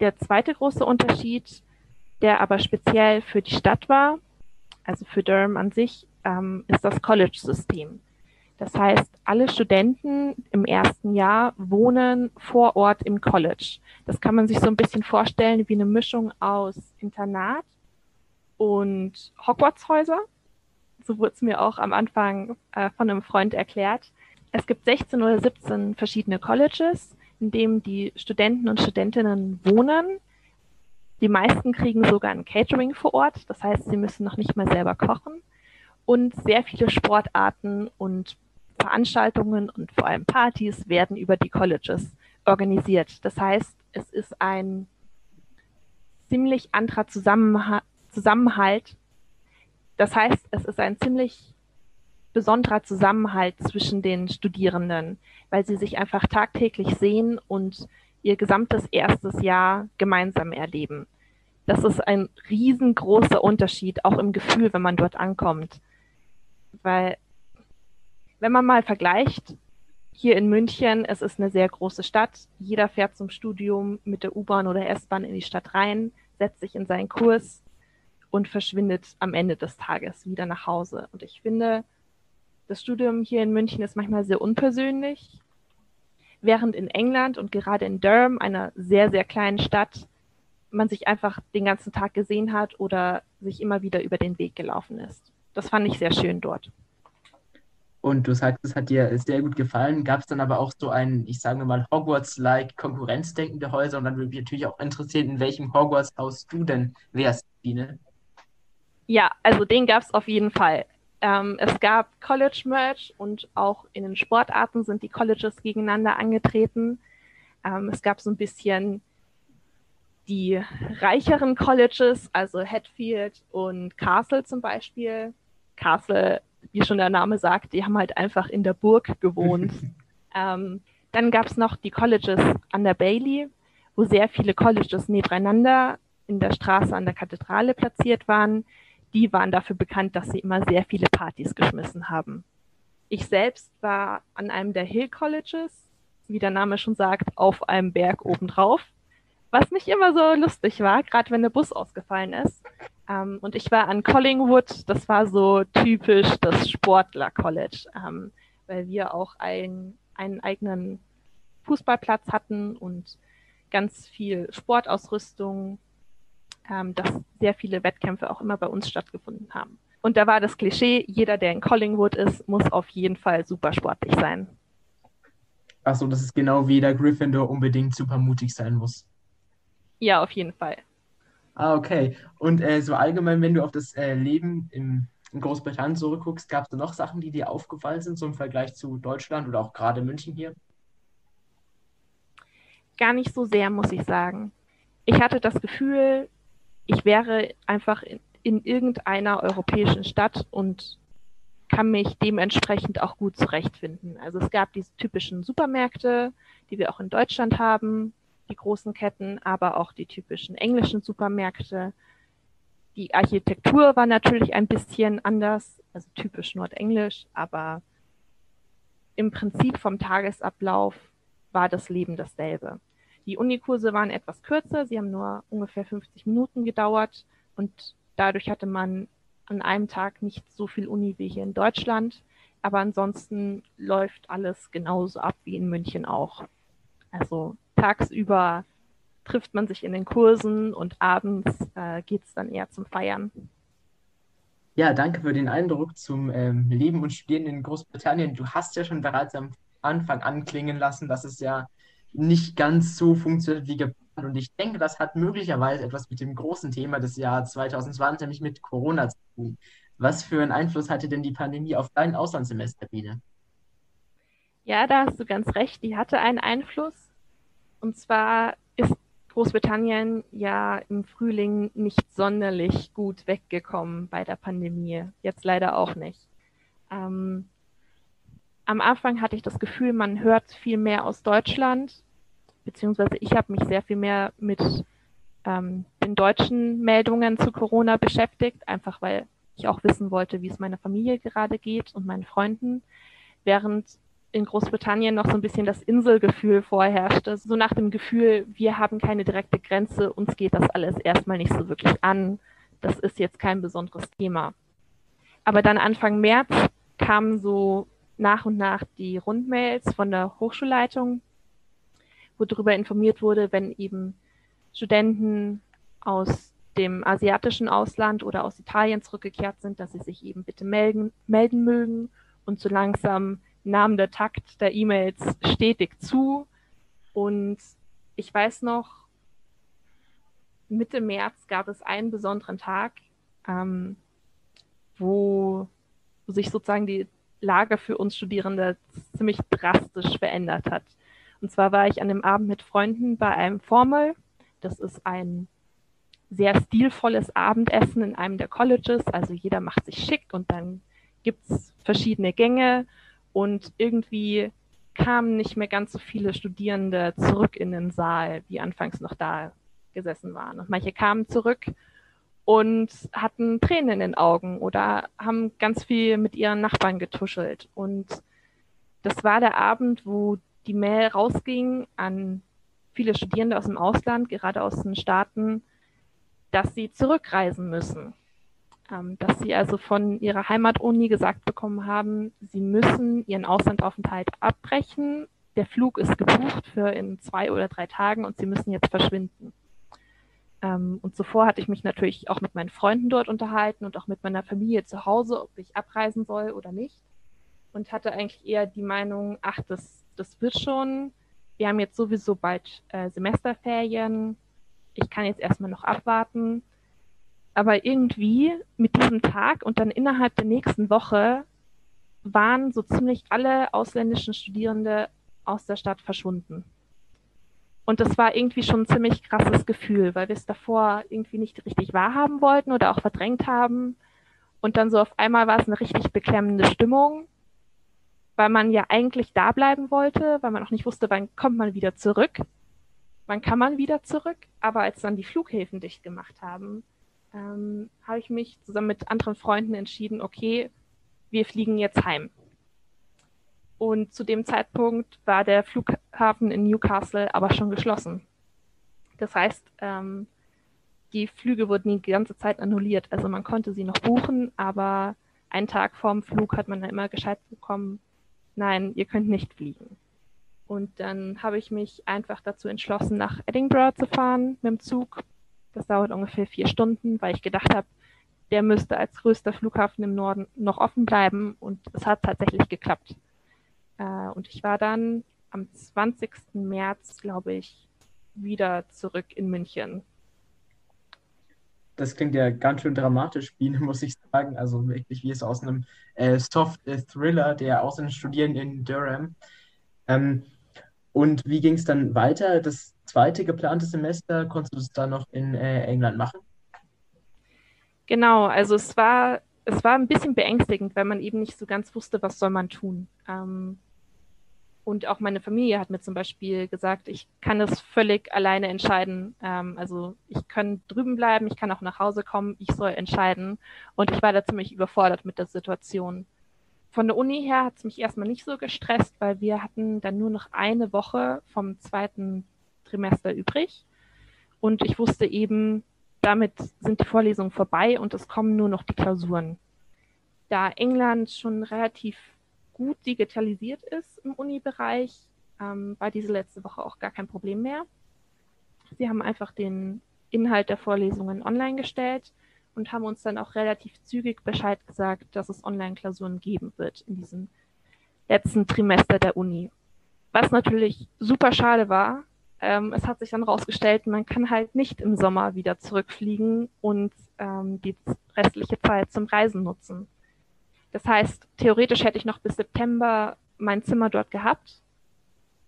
Der zweite große Unterschied, der aber speziell für die Stadt war, also für Durham an sich, ähm, ist das College-System. Das heißt, alle Studenten im ersten Jahr wohnen vor Ort im College. Das kann man sich so ein bisschen vorstellen wie eine Mischung aus Internat und Hogwarts-Häuser. So wurde es mir auch am Anfang äh, von einem Freund erklärt. Es gibt 16 oder 17 verschiedene Colleges, in denen die Studenten und Studentinnen wohnen. Die meisten kriegen sogar ein Catering vor Ort. Das heißt, sie müssen noch nicht mal selber kochen. Und sehr viele Sportarten und Veranstaltungen und vor allem Partys werden über die Colleges organisiert. Das heißt, es ist ein ziemlich anderer Zusammenha Zusammenhalt. Das heißt, es ist ein ziemlich besonderer Zusammenhalt zwischen den Studierenden, weil sie sich einfach tagtäglich sehen und ihr gesamtes erstes Jahr gemeinsam erleben. Das ist ein riesengroßer Unterschied, auch im Gefühl, wenn man dort ankommt. Weil wenn man mal vergleicht, hier in München, es ist eine sehr große Stadt. Jeder fährt zum Studium mit der U-Bahn oder S-Bahn in die Stadt rein, setzt sich in seinen Kurs und verschwindet am Ende des Tages wieder nach Hause. Und ich finde, das Studium hier in München ist manchmal sehr unpersönlich, während in England und gerade in Durham, einer sehr, sehr kleinen Stadt, man sich einfach den ganzen Tag gesehen hat oder sich immer wieder über den Weg gelaufen ist. Das fand ich sehr schön dort. Und du sagst, es hat dir sehr gut gefallen. Gab es dann aber auch so ein, ich sage mal, Hogwarts-like Konkurrenzdenken der Häuser? Und dann würde mich natürlich auch interessieren, in welchem Hogwarts-Haus du denn wärst, Biene. Ja, also den gab es auf jeden Fall. Ähm, es gab College-Merch und auch in den Sportarten sind die Colleges gegeneinander angetreten. Ähm, es gab so ein bisschen die reicheren Colleges, also Hatfield und Castle zum Beispiel. Castle wie schon der Name sagt, die haben halt einfach in der Burg gewohnt. ähm, dann gab es noch die Colleges an der Bailey, wo sehr viele Colleges nebeneinander in der Straße an der Kathedrale platziert waren. Die waren dafür bekannt, dass sie immer sehr viele Partys geschmissen haben. Ich selbst war an einem der Hill Colleges, wie der Name schon sagt, auf einem Berg obendrauf, was nicht immer so lustig war, gerade wenn der Bus ausgefallen ist. Ähm, und ich war an Collingwood, das war so typisch das Sportler-College, ähm, weil wir auch ein, einen eigenen Fußballplatz hatten und ganz viel Sportausrüstung, ähm, dass sehr viele Wettkämpfe auch immer bei uns stattgefunden haben. Und da war das Klischee, jeder, der in Collingwood ist, muss auf jeden Fall super sportlich sein. Achso, das ist genau wie der Gryffindor unbedingt super mutig sein muss. Ja, auf jeden Fall. Ah, okay. Und äh, so allgemein, wenn du auf das äh, Leben im, in Großbritannien zurückguckst, gab es da noch Sachen, die dir aufgefallen sind, so im Vergleich zu Deutschland oder auch gerade München hier? Gar nicht so sehr, muss ich sagen. Ich hatte das Gefühl, ich wäre einfach in, in irgendeiner europäischen Stadt und kann mich dementsprechend auch gut zurechtfinden. Also es gab diese typischen Supermärkte, die wir auch in Deutschland haben, die großen Ketten, aber auch die typischen englischen Supermärkte. Die Architektur war natürlich ein bisschen anders, also typisch nordenglisch, aber im Prinzip vom Tagesablauf war das Leben dasselbe. Die Unikurse waren etwas kürzer, sie haben nur ungefähr 50 Minuten gedauert und dadurch hatte man an einem Tag nicht so viel Uni wie hier in Deutschland, aber ansonsten läuft alles genauso ab wie in München auch. Also tagsüber trifft man sich in den Kursen und abends äh, geht es dann eher zum Feiern. Ja, danke für den Eindruck zum ähm, Leben und Studieren in Großbritannien. Du hast ja schon bereits am Anfang anklingen lassen, dass es ja nicht ganz so funktioniert wie geplant. Und ich denke, das hat möglicherweise etwas mit dem großen Thema des Jahres 2020, nämlich mit Corona zu tun. Was für einen Einfluss hatte denn die Pandemie auf dein Auslandssemester, Biene? Ja, da hast du ganz recht. Die hatte einen Einfluss. Und zwar ist Großbritannien ja im Frühling nicht sonderlich gut weggekommen bei der Pandemie. Jetzt leider auch nicht. Ähm, am Anfang hatte ich das Gefühl, man hört viel mehr aus Deutschland, beziehungsweise ich habe mich sehr viel mehr mit ähm, den deutschen Meldungen zu Corona beschäftigt, einfach weil ich auch wissen wollte, wie es meiner Familie gerade geht und meinen Freunden, während in Großbritannien noch so ein bisschen das Inselgefühl vorherrschte, so nach dem Gefühl, wir haben keine direkte Grenze, uns geht das alles erstmal nicht so wirklich an, das ist jetzt kein besonderes Thema. Aber dann Anfang März kamen so nach und nach die Rundmails von der Hochschulleitung, wo darüber informiert wurde, wenn eben Studenten aus dem asiatischen Ausland oder aus Italien zurückgekehrt sind, dass sie sich eben bitte melden, melden mögen. Und so langsam nahm der Takt der E-Mails stetig zu. Und ich weiß noch, Mitte März gab es einen besonderen Tag, ähm, wo sich sozusagen die Lage für uns Studierende ziemlich drastisch verändert hat. Und zwar war ich an dem Abend mit Freunden bei einem Formal. Das ist ein sehr stilvolles Abendessen in einem der Colleges. Also jeder macht sich schick und dann gibt's verschiedene Gänge und irgendwie kamen nicht mehr ganz so viele Studierende zurück in den Saal, wie anfangs noch da gesessen waren. Und manche kamen zurück und hatten Tränen in den Augen oder haben ganz viel mit ihren Nachbarn getuschelt. Und das war der Abend, wo die Mail rausging an viele Studierende aus dem Ausland, gerade aus den Staaten, dass sie zurückreisen müssen. Dass sie also von ihrer Heimatuni gesagt bekommen haben, sie müssen ihren Auslandaufenthalt abbrechen. Der Flug ist gebucht für in zwei oder drei Tagen und sie müssen jetzt verschwinden. Ähm, und zuvor hatte ich mich natürlich auch mit meinen Freunden dort unterhalten und auch mit meiner Familie zu Hause, ob ich abreisen soll oder nicht. Und hatte eigentlich eher die Meinung, ach, das, das wird schon. Wir haben jetzt sowieso bald äh, Semesterferien. Ich kann jetzt erstmal noch abwarten. Aber irgendwie mit diesem Tag und dann innerhalb der nächsten Woche waren so ziemlich alle ausländischen Studierende aus der Stadt verschwunden. Und das war irgendwie schon ein ziemlich krasses Gefühl, weil wir es davor irgendwie nicht richtig wahrhaben wollten oder auch verdrängt haben. Und dann so auf einmal war es eine richtig beklemmende Stimmung, weil man ja eigentlich da bleiben wollte, weil man auch nicht wusste, wann kommt man wieder zurück. Wann kann man wieder zurück? Aber als dann die Flughäfen dicht gemacht haben, ähm, habe ich mich zusammen mit anderen Freunden entschieden, okay, wir fliegen jetzt heim. Und zu dem Zeitpunkt war der Flughafen in Newcastle aber schon geschlossen. Das heißt, ähm, die Flüge wurden die ganze Zeit annulliert. Also man konnte sie noch buchen, aber einen Tag vorm Flug hat man dann immer Gescheit bekommen, nein, ihr könnt nicht fliegen. Und dann habe ich mich einfach dazu entschlossen, nach Edinburgh zu fahren mit dem Zug. Das dauert ungefähr vier Stunden, weil ich gedacht habe, der müsste als größter Flughafen im Norden noch offen bleiben. Und es hat tatsächlich geklappt. Äh, und ich war dann am 20. März, glaube ich, wieder zurück in München. Das klingt ja ganz schön dramatisch, Biene, muss ich sagen. Also wirklich wie es aus einem äh, Soft-Thriller der Auslandsstudierenden in Durham. Ähm, und wie ging es dann weiter? Das zweite geplante Semester, konntest du es dann noch in äh, England machen? Genau, also es war, es war ein bisschen beängstigend, weil man eben nicht so ganz wusste, was soll man tun. Ähm, und auch meine Familie hat mir zum Beispiel gesagt, ich kann es völlig alleine entscheiden. Ähm, also ich kann drüben bleiben, ich kann auch nach Hause kommen, ich soll entscheiden. Und ich war da ziemlich überfordert mit der Situation. Von der Uni her hat es mich erstmal nicht so gestresst, weil wir hatten dann nur noch eine Woche vom zweiten Trimester übrig. Und ich wusste eben, damit sind die Vorlesungen vorbei und es kommen nur noch die Klausuren. Da England schon relativ gut digitalisiert ist im Uni-Bereich, ähm, war diese letzte Woche auch gar kein Problem mehr. Sie haben einfach den Inhalt der Vorlesungen online gestellt und haben uns dann auch relativ zügig Bescheid gesagt, dass es Online-Klausuren geben wird in diesem letzten Trimester der Uni. Was natürlich super schade war. Ähm, es hat sich dann rausgestellt, man kann halt nicht im Sommer wieder zurückfliegen und ähm, die restliche Zeit zum Reisen nutzen. Das heißt, theoretisch hätte ich noch bis September mein Zimmer dort gehabt,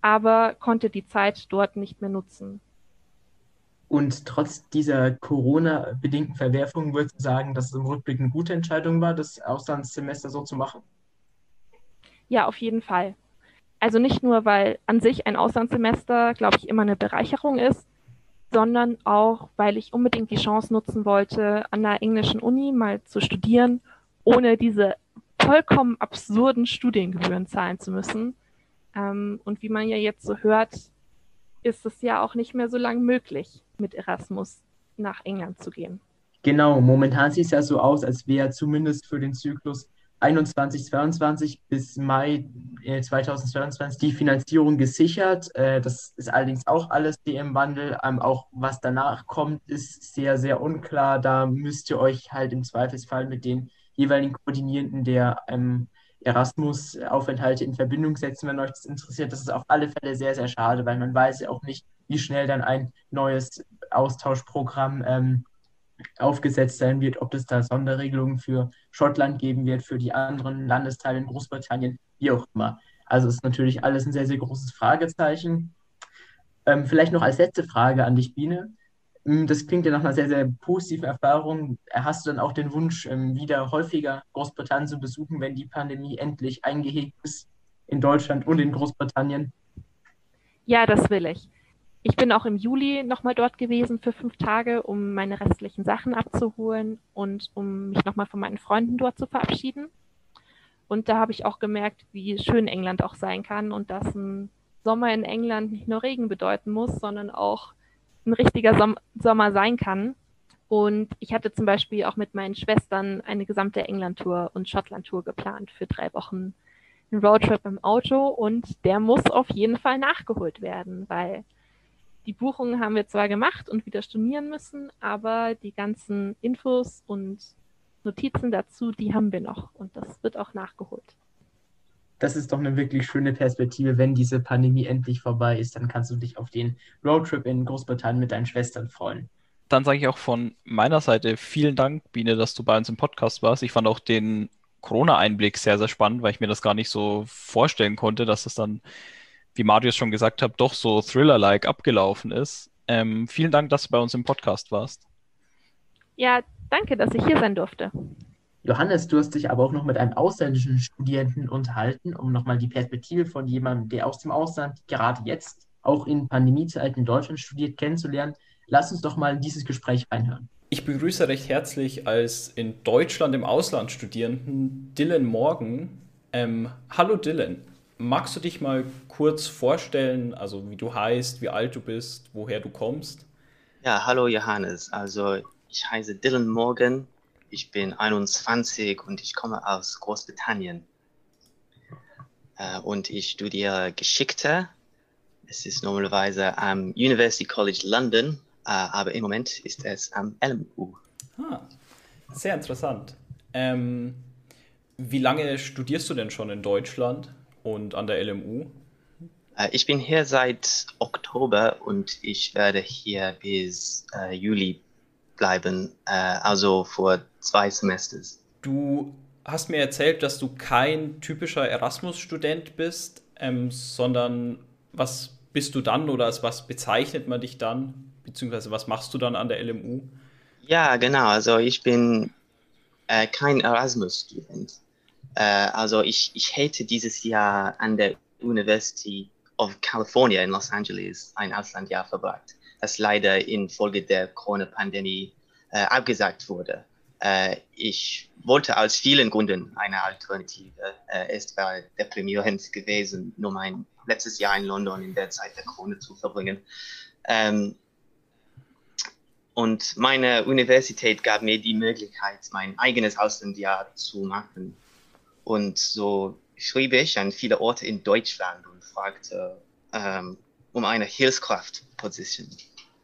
aber konnte die Zeit dort nicht mehr nutzen. Und trotz dieser Corona-bedingten Verwerfungen würdest du sagen, dass es im Rückblick eine gute Entscheidung war, das Auslandssemester so zu machen? Ja, auf jeden Fall. Also nicht nur, weil an sich ein Auslandssemester, glaube ich, immer eine Bereicherung ist, sondern auch, weil ich unbedingt die Chance nutzen wollte, an der englischen Uni mal zu studieren, ohne diese vollkommen absurden Studiengebühren zahlen zu müssen. Ähm, und wie man ja jetzt so hört, ist es ja auch nicht mehr so lang möglich, mit Erasmus nach England zu gehen. Genau, momentan sieht es ja so aus, als wäre zumindest für den Zyklus 21, 22 bis Mai 2022 die Finanzierung gesichert. Äh, das ist allerdings auch alles im Wandel. Ähm, auch was danach kommt, ist sehr, sehr unklar. Da müsst ihr euch halt im Zweifelsfall mit den jeweiligen Koordinierenden der ähm, Erasmus-Aufenthalte in Verbindung setzen, wenn euch das interessiert. Das ist auf alle Fälle sehr, sehr schade, weil man weiß ja auch nicht, wie schnell dann ein neues Austauschprogramm ähm, aufgesetzt sein wird, ob es da Sonderregelungen für Schottland geben wird, für die anderen Landesteile in Großbritannien, wie auch immer. Also ist natürlich alles ein sehr, sehr großes Fragezeichen. Ähm, vielleicht noch als letzte Frage an dich, Biene. Mm, das klingt ja nach einer sehr, sehr positiven Erfahrung. Hast du dann auch den Wunsch, ähm, wieder häufiger Großbritannien zu besuchen, wenn die Pandemie endlich eingehegt ist in Deutschland und in Großbritannien? Ja, das will ich. Ich bin auch im Juli nochmal dort gewesen für fünf Tage, um meine restlichen Sachen abzuholen und um mich nochmal von meinen Freunden dort zu verabschieden. Und da habe ich auch gemerkt, wie schön England auch sein kann und dass ein Sommer in England nicht nur Regen bedeuten muss, sondern auch ein richtiger Som Sommer sein kann. Und ich hatte zum Beispiel auch mit meinen Schwestern eine gesamte England-Tour und Schottland-Tour geplant für drei Wochen. Ein Roadtrip im Auto und der muss auf jeden Fall nachgeholt werden, weil die Buchungen haben wir zwar gemacht und wieder stornieren müssen, aber die ganzen Infos und Notizen dazu, die haben wir noch und das wird auch nachgeholt das ist doch eine wirklich schöne Perspektive. Wenn diese Pandemie endlich vorbei ist, dann kannst du dich auf den Roadtrip in Großbritannien mit deinen Schwestern freuen. Dann sage ich auch von meiner Seite vielen Dank, Biene, dass du bei uns im Podcast warst. Ich fand auch den Corona-Einblick sehr, sehr spannend, weil ich mir das gar nicht so vorstellen konnte, dass es dann, wie Marius schon gesagt hat, doch so Thriller-like abgelaufen ist. Ähm, vielen Dank, dass du bei uns im Podcast warst. Ja, danke, dass ich hier sein durfte. Johannes, du hast dich aber auch noch mit einem ausländischen Studenten unterhalten, um nochmal die Perspektive von jemandem, der aus dem Ausland gerade jetzt auch in Pandemiezeiten in Deutschland studiert, kennenzulernen. Lass uns doch mal in dieses Gespräch reinhören. Ich begrüße recht herzlich als in Deutschland im Ausland Studierenden Dylan Morgan. Ähm, hallo Dylan, magst du dich mal kurz vorstellen, also wie du heißt, wie alt du bist, woher du kommst? Ja, hallo Johannes. Also ich heiße Dylan Morgan. Ich bin 21 und ich komme aus Großbritannien. Äh, und ich studiere Geschichte. Es ist normalerweise am University College London, äh, aber im Moment ist es am LMU. Ah, sehr interessant. Ähm, wie lange studierst du denn schon in Deutschland und an der LMU? Äh, ich bin hier seit Oktober und ich werde hier bis äh, Juli bleiben, äh, also vor zwei Semesters. Du hast mir erzählt, dass du kein typischer Erasmus-Student bist, ähm, sondern was bist du dann oder als was bezeichnet man dich dann? Beziehungsweise was machst du dann an der LMU? Ja, genau. Also ich bin äh, kein Erasmus-Student. Äh, also ich, ich hätte dieses Jahr an der University of California in Los Angeles ein Auslandjahr verbracht, das leider infolge der Corona-Pandemie äh, abgesagt wurde. Äh, ich wollte aus vielen Gründen eine Alternative. Äh, es war deprimierend gewesen, nur mein letztes Jahr in London in der Zeit der Corona zu verbringen. Ähm, und meine Universität gab mir die Möglichkeit, mein eigenes Auslandsjahr zu machen. Und so schrieb ich an viele Orte in Deutschland und fragte ähm, um eine Hilfskraftposition.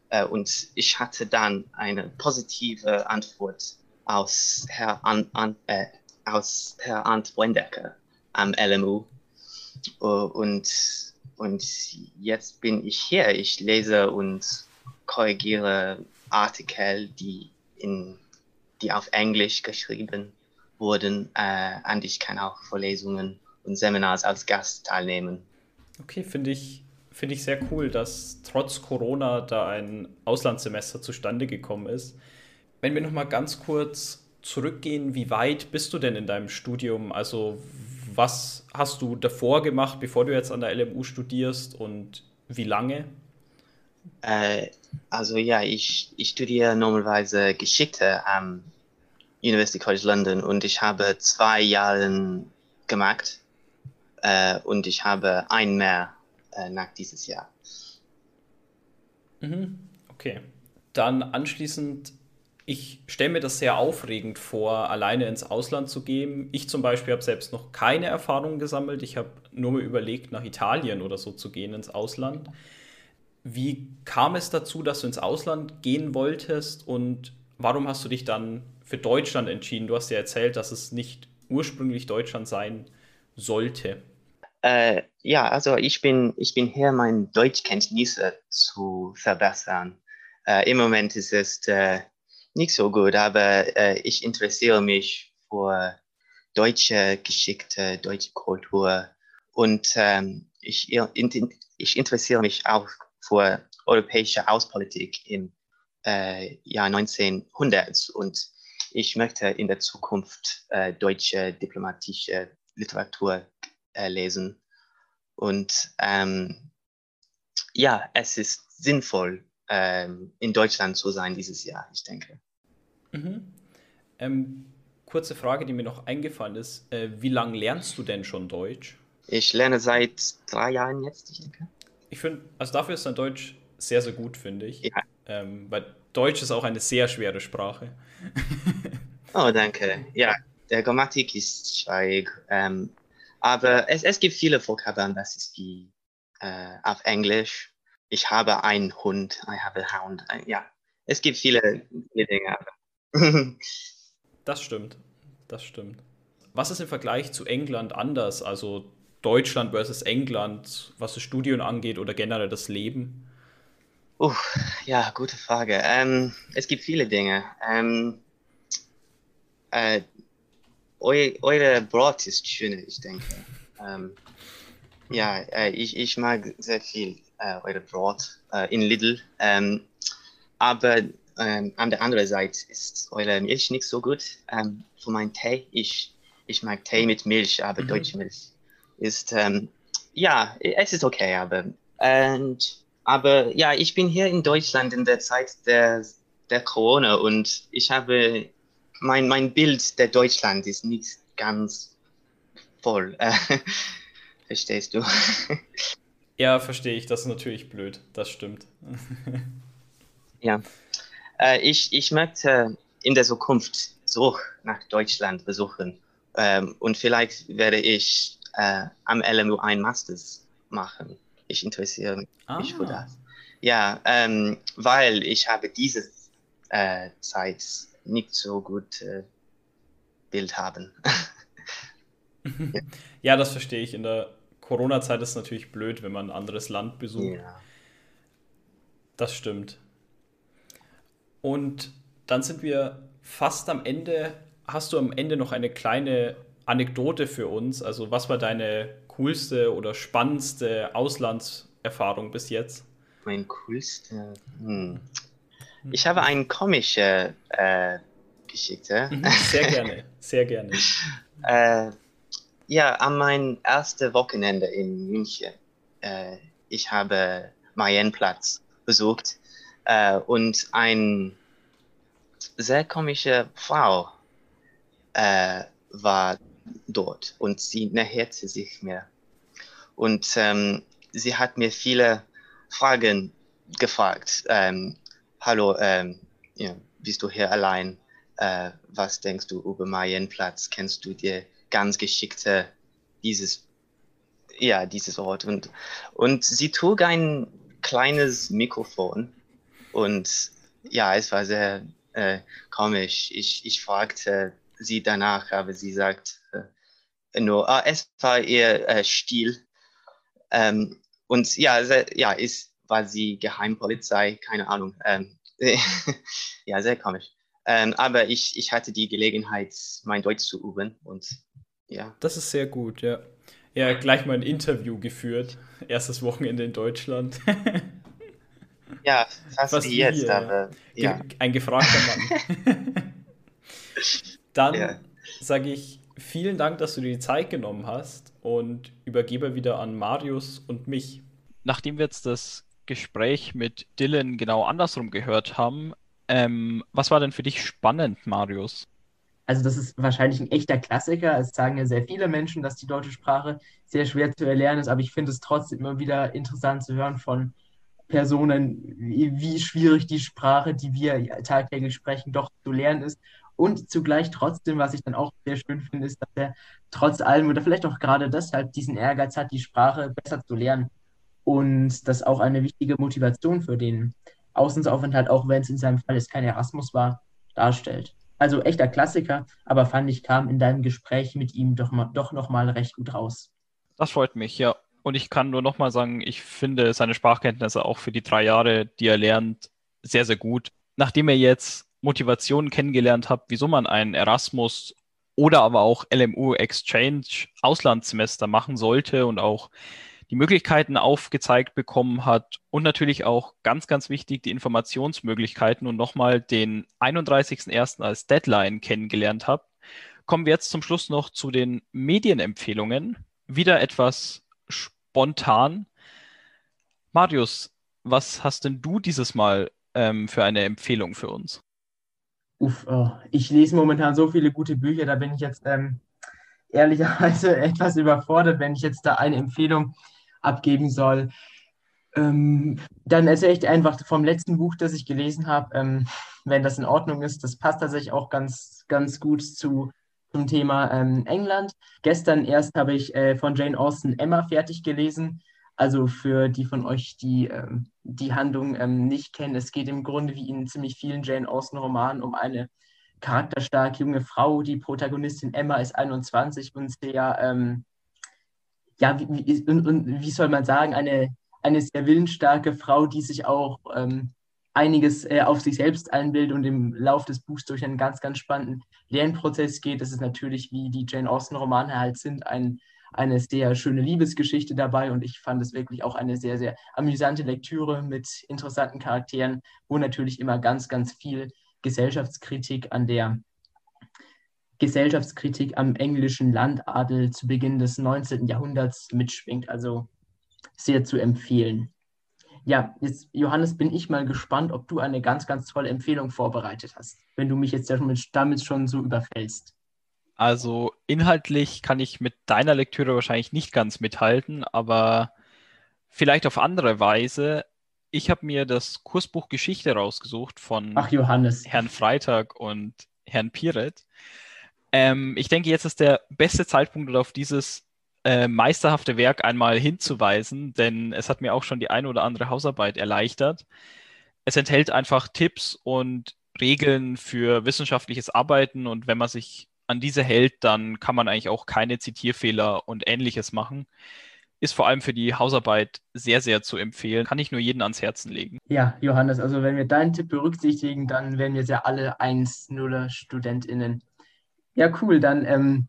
Äh, und ich hatte dann eine positive Antwort aus Herr, An, An, äh, aus Herr Ant Wendecker am LMU. Uh, und, und jetzt bin ich hier. Ich lese und korrigiere Artikel, die, in, die auf Englisch geschrieben wurden. Äh, und ich kann auch Vorlesungen und Seminars als Gast teilnehmen. Okay, finde ich, find ich sehr cool, dass trotz Corona da ein Auslandssemester zustande gekommen ist. Wenn wir nochmal ganz kurz zurückgehen, wie weit bist du denn in deinem Studium? Also was hast du davor gemacht, bevor du jetzt an der LMU studierst und wie lange? Äh, also ja, ich, ich studiere normalerweise Geschichte am University College London und ich habe zwei Jahre gemacht äh, und ich habe ein mehr äh, nach dieses Jahr. Mhm. Okay. Dann anschließend, ich stelle mir das sehr aufregend vor, alleine ins Ausland zu gehen. Ich zum Beispiel habe selbst noch keine Erfahrungen gesammelt. Ich habe nur mal überlegt, nach Italien oder so zu gehen ins Ausland. Wie kam es dazu, dass du ins Ausland gehen wolltest und warum hast du dich dann für Deutschland entschieden? Du hast ja erzählt, dass es nicht ursprünglich Deutschland sein sollte. Äh, ja, also ich bin, ich bin hier, meine Deutschkenntnisse zu verbessern. Äh, Im Moment ist es äh, nicht so gut, aber äh, ich interessiere mich für deutsche Geschichte, deutsche Kultur und ähm, ich, ich interessiere mich auch für europäische Außenpolitik im äh, Jahr 1900 und ich möchte in der Zukunft äh, deutsche diplomatische Literatur äh, lesen. Und ähm, ja, es ist sinnvoll, ähm, in Deutschland zu sein dieses Jahr, ich denke. Mhm. Ähm, kurze Frage, die mir noch eingefallen ist. Äh, wie lange lernst du denn schon Deutsch? Ich lerne seit drei Jahren jetzt, ich denke. Ich finde, also dafür ist dein Deutsch sehr, sehr gut, finde ich. Ja. Ähm, weil Deutsch ist auch eine sehr schwere Sprache. oh, danke. Ja, der Grammatik ist schwierig. Ähm, aber es, es gibt viele Vokabeln, das ist wie äh, auf Englisch. Ich habe einen Hund, I have a hound. Äh, ja, es gibt viele, viele Dinge. das stimmt, das stimmt. Was ist im Vergleich zu England anders? Also Deutschland versus England, was das Studium angeht oder generell das Leben? Uh, ja, gute Frage. Ähm, es gibt viele Dinge. Ähm, äh, eu, eure Brot ist schöner, ich denke. Ähm, ja, äh, ich, ich mag sehr viel äh, eure Brot äh, in Lidl. Ähm, aber ähm, an der anderen Seite ist eure Milch nicht so gut. Ähm, für meinen Tee, ich, ich mag Tee mit Milch, aber mhm. deutsche Milch ist, ähm, ja, es ist okay, aber, und, aber ja, ich bin hier in Deutschland in der Zeit der, der Corona und ich habe mein, mein Bild der Deutschland ist nicht ganz voll. Verstehst du? Ja, verstehe ich. Das ist natürlich blöd. Das stimmt. Ja. Äh, ich, ich möchte in der Zukunft zurück nach Deutschland besuchen. Ähm, und vielleicht werde ich äh, am LMU ein Masters machen. Ich interessiere mich Ah. für das. Ja, ähm, weil ich habe diese äh, Zeit nicht so gut äh, Bild haben. Ja, das verstehe ich. In der Corona-Zeit ist es natürlich blöd, wenn man ein anderes Land besucht. ja. Das stimmt. Und dann sind wir fast am Ende. Hast du am Ende noch eine kleine Anekdote für uns? Also, was war deine coolste oder spannendste Auslandserfahrung bis jetzt? Mein coolster. Hm. Ich habe eine komische äh, Geschichte. Mhm, Sehr gerne, sehr gerne. Äh, ja, an mein erstes Wochenende in München. Äh, ich habe Marienplatz besucht äh, und eine sehr komische Frau äh, war dort und sie näherte sich mir. Und ähm, sie hat mir viele Fragen gefragt. Ähm, Hallo, ähm, ja, bist du hier allein? Äh, was denkst du über Marienplatz? Kennst du dir ganz geschickte dieses, ja, dieses Ort? Und, und sie trug ein kleines Mikrofon und ja, es war sehr äh, komisch. Ich, ich fragte sie danach, aber sie sagt äh, nur, ah, es war ihr äh, Stil. Ähm, und ja, sehr, ja, ist, war sie Geheimpolizei, keine Ahnung. Ähm, ja, sehr komisch. Ähm, aber ich, ich hatte die Gelegenheit, mein Deutsch zu üben und ja. Das ist sehr gut, ja. Ja, gleich mal ein Interview geführt. Erstes Wochenende in Deutschland. Ja, fast, Fast wie jetzt, hier, aber ja. Ein gefragter Mann. Dann Ja. sage ich vielen Dank, dass du dir die Zeit genommen hast und übergebe wieder an Marius und mich. Nachdem wir jetzt das Gespräch mit Dylan genau andersrum gehört haben, ähm, was war denn für dich spannend, Marius? Also das ist wahrscheinlich ein echter Klassiker. Es sagen ja sehr viele Menschen, dass die deutsche Sprache sehr schwer zu erlernen ist, aber ich finde es trotzdem immer wieder interessant zu hören von Personen, wie, wie schwierig die Sprache, die wir tagtäglich sprechen, doch zu lernen ist. Und zugleich trotzdem, was ich dann auch sehr schön finde, ist, dass er trotz allem oder vielleicht auch gerade deshalb diesen Ehrgeiz hat, die Sprache besser zu lernen. Und das auch eine wichtige Motivation für den Auslandsaufenthalt, auch wenn es in seinem Fall jetzt kein Erasmus war, darstellt. Also echter Klassiker, aber fand ich, kam in deinem Gespräch mit ihm doch, mal, doch nochmal recht gut raus. Das freut mich, ja. Und ich kann nur nochmal sagen, ich finde seine Sprachkenntnisse auch für die drei Jahre, die er lernt, sehr, sehr gut. Nachdem er jetzt Motivationen kennengelernt hat, wieso man einen Erasmus oder aber auch LMU Exchange Auslandssemester machen sollte und auch die Möglichkeiten aufgezeigt bekommen hat und natürlich auch ganz, ganz wichtig die Informationsmöglichkeiten und nochmal den 31.01. als Deadline kennengelernt habt, kommen wir jetzt zum Schluss noch zu den Medienempfehlungen. Wieder etwas spontan. Marius, was hast denn du dieses Mal ähm, für eine Empfehlung für uns? Uff, oh, ich lese momentan so viele gute Bücher, da bin ich jetzt ähm, ehrlicherweise etwas überfordert, wenn ich jetzt da eine Empfehlung abgeben soll. Ähm, dann erzähle ich dir einfach vom letzten Buch, das ich gelesen habe, ähm, wenn das in Ordnung ist. Das passt tatsächlich auch ganz, ganz gut zu, zum Thema ähm, England. Gestern erst habe ich äh, von Jane Austen Emma fertig gelesen. Also für die von euch, die ähm, die Handlung ähm, nicht kennen, es geht im Grunde wie in ziemlich vielen Jane Austen-Romanen um eine charakterstarke junge Frau. Die Protagonistin Emma ist 21 und sehr, ähm, ja, wie, wie, und, und, wie soll man sagen, eine, eine sehr willensstarke Frau, die sich auch ähm, einiges äh, auf sich selbst einbildet und im Lauf des Buchs durch einen ganz, ganz spannenden Lernprozess geht. Das ist natürlich, wie die Jane Austen-Romane halt sind, ein eine sehr schöne Liebesgeschichte dabei und ich fand es wirklich auch eine sehr, sehr amüsante Lektüre mit interessanten Charakteren, wo natürlich immer ganz, ganz viel Gesellschaftskritik an der Gesellschaftskritik am englischen Landadel zu Beginn des 19. Jahrhunderts mitschwingt. Also sehr zu empfehlen. Ja, jetzt, Johannes, bin ich mal gespannt, ob du eine ganz, ganz tolle Empfehlung vorbereitet hast, wenn du mich jetzt damit schon so überfällst. Also inhaltlich kann ich mit deiner Lektüre wahrscheinlich nicht ganz mithalten, aber vielleicht auf andere Weise. ich habe mir das Kursbuch Geschichte rausgesucht von Ach. Herrn Freitag und Herrn Piret. Ähm, ich denke, jetzt ist der beste Zeitpunkt, auf dieses äh, meisterhafte Werk einmal hinzuweisen, denn es hat mir auch schon die eine oder andere Hausarbeit erleichtert. Es enthält einfach Tipps und Regeln für wissenschaftliches Arbeiten und wenn man sich an diese hält, dann kann man eigentlich auch keine Zitierfehler und ähnliches machen. Ist vor allem für die Hausarbeit sehr, sehr zu empfehlen. Kann ich nur jeden ans Herzen legen. Ja, Johannes, also wenn wir deinen Tipp berücksichtigen, dann wären wir ja alle 1-0-StudentInnen. Ja, cool. Dann ähm,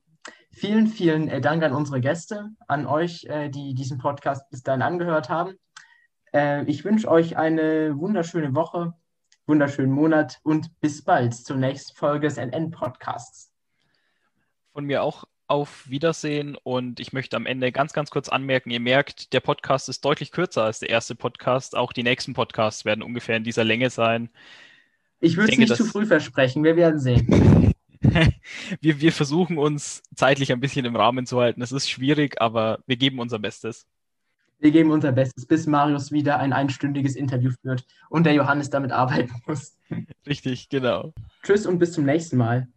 vielen, vielen äh, Dank an unsere Gäste, an euch, äh, die diesen Podcast bis dahin angehört haben. Äh, ich wünsche euch eine wunderschöne Woche, wunderschönen Monat und bis bald zur nächsten Folge des NN-Podcasts. Von mir auch auf Wiedersehen und ich möchte am Ende ganz, ganz kurz anmerken, ihr merkt, der Podcast ist deutlich kürzer als der erste Podcast. Auch die nächsten Podcasts werden ungefähr in dieser Länge sein. Ich würde es nicht zu früh versprechen, wir werden sehen. wir, wir versuchen uns zeitlich ein bisschen im Rahmen zu halten. Es ist schwierig, aber wir geben unser Bestes. Wir geben unser Bestes, bis Marius wieder ein einstündiges Interview führt und der Johannes damit arbeiten muss. Richtig, genau. Tschüss und bis zum nächsten Mal.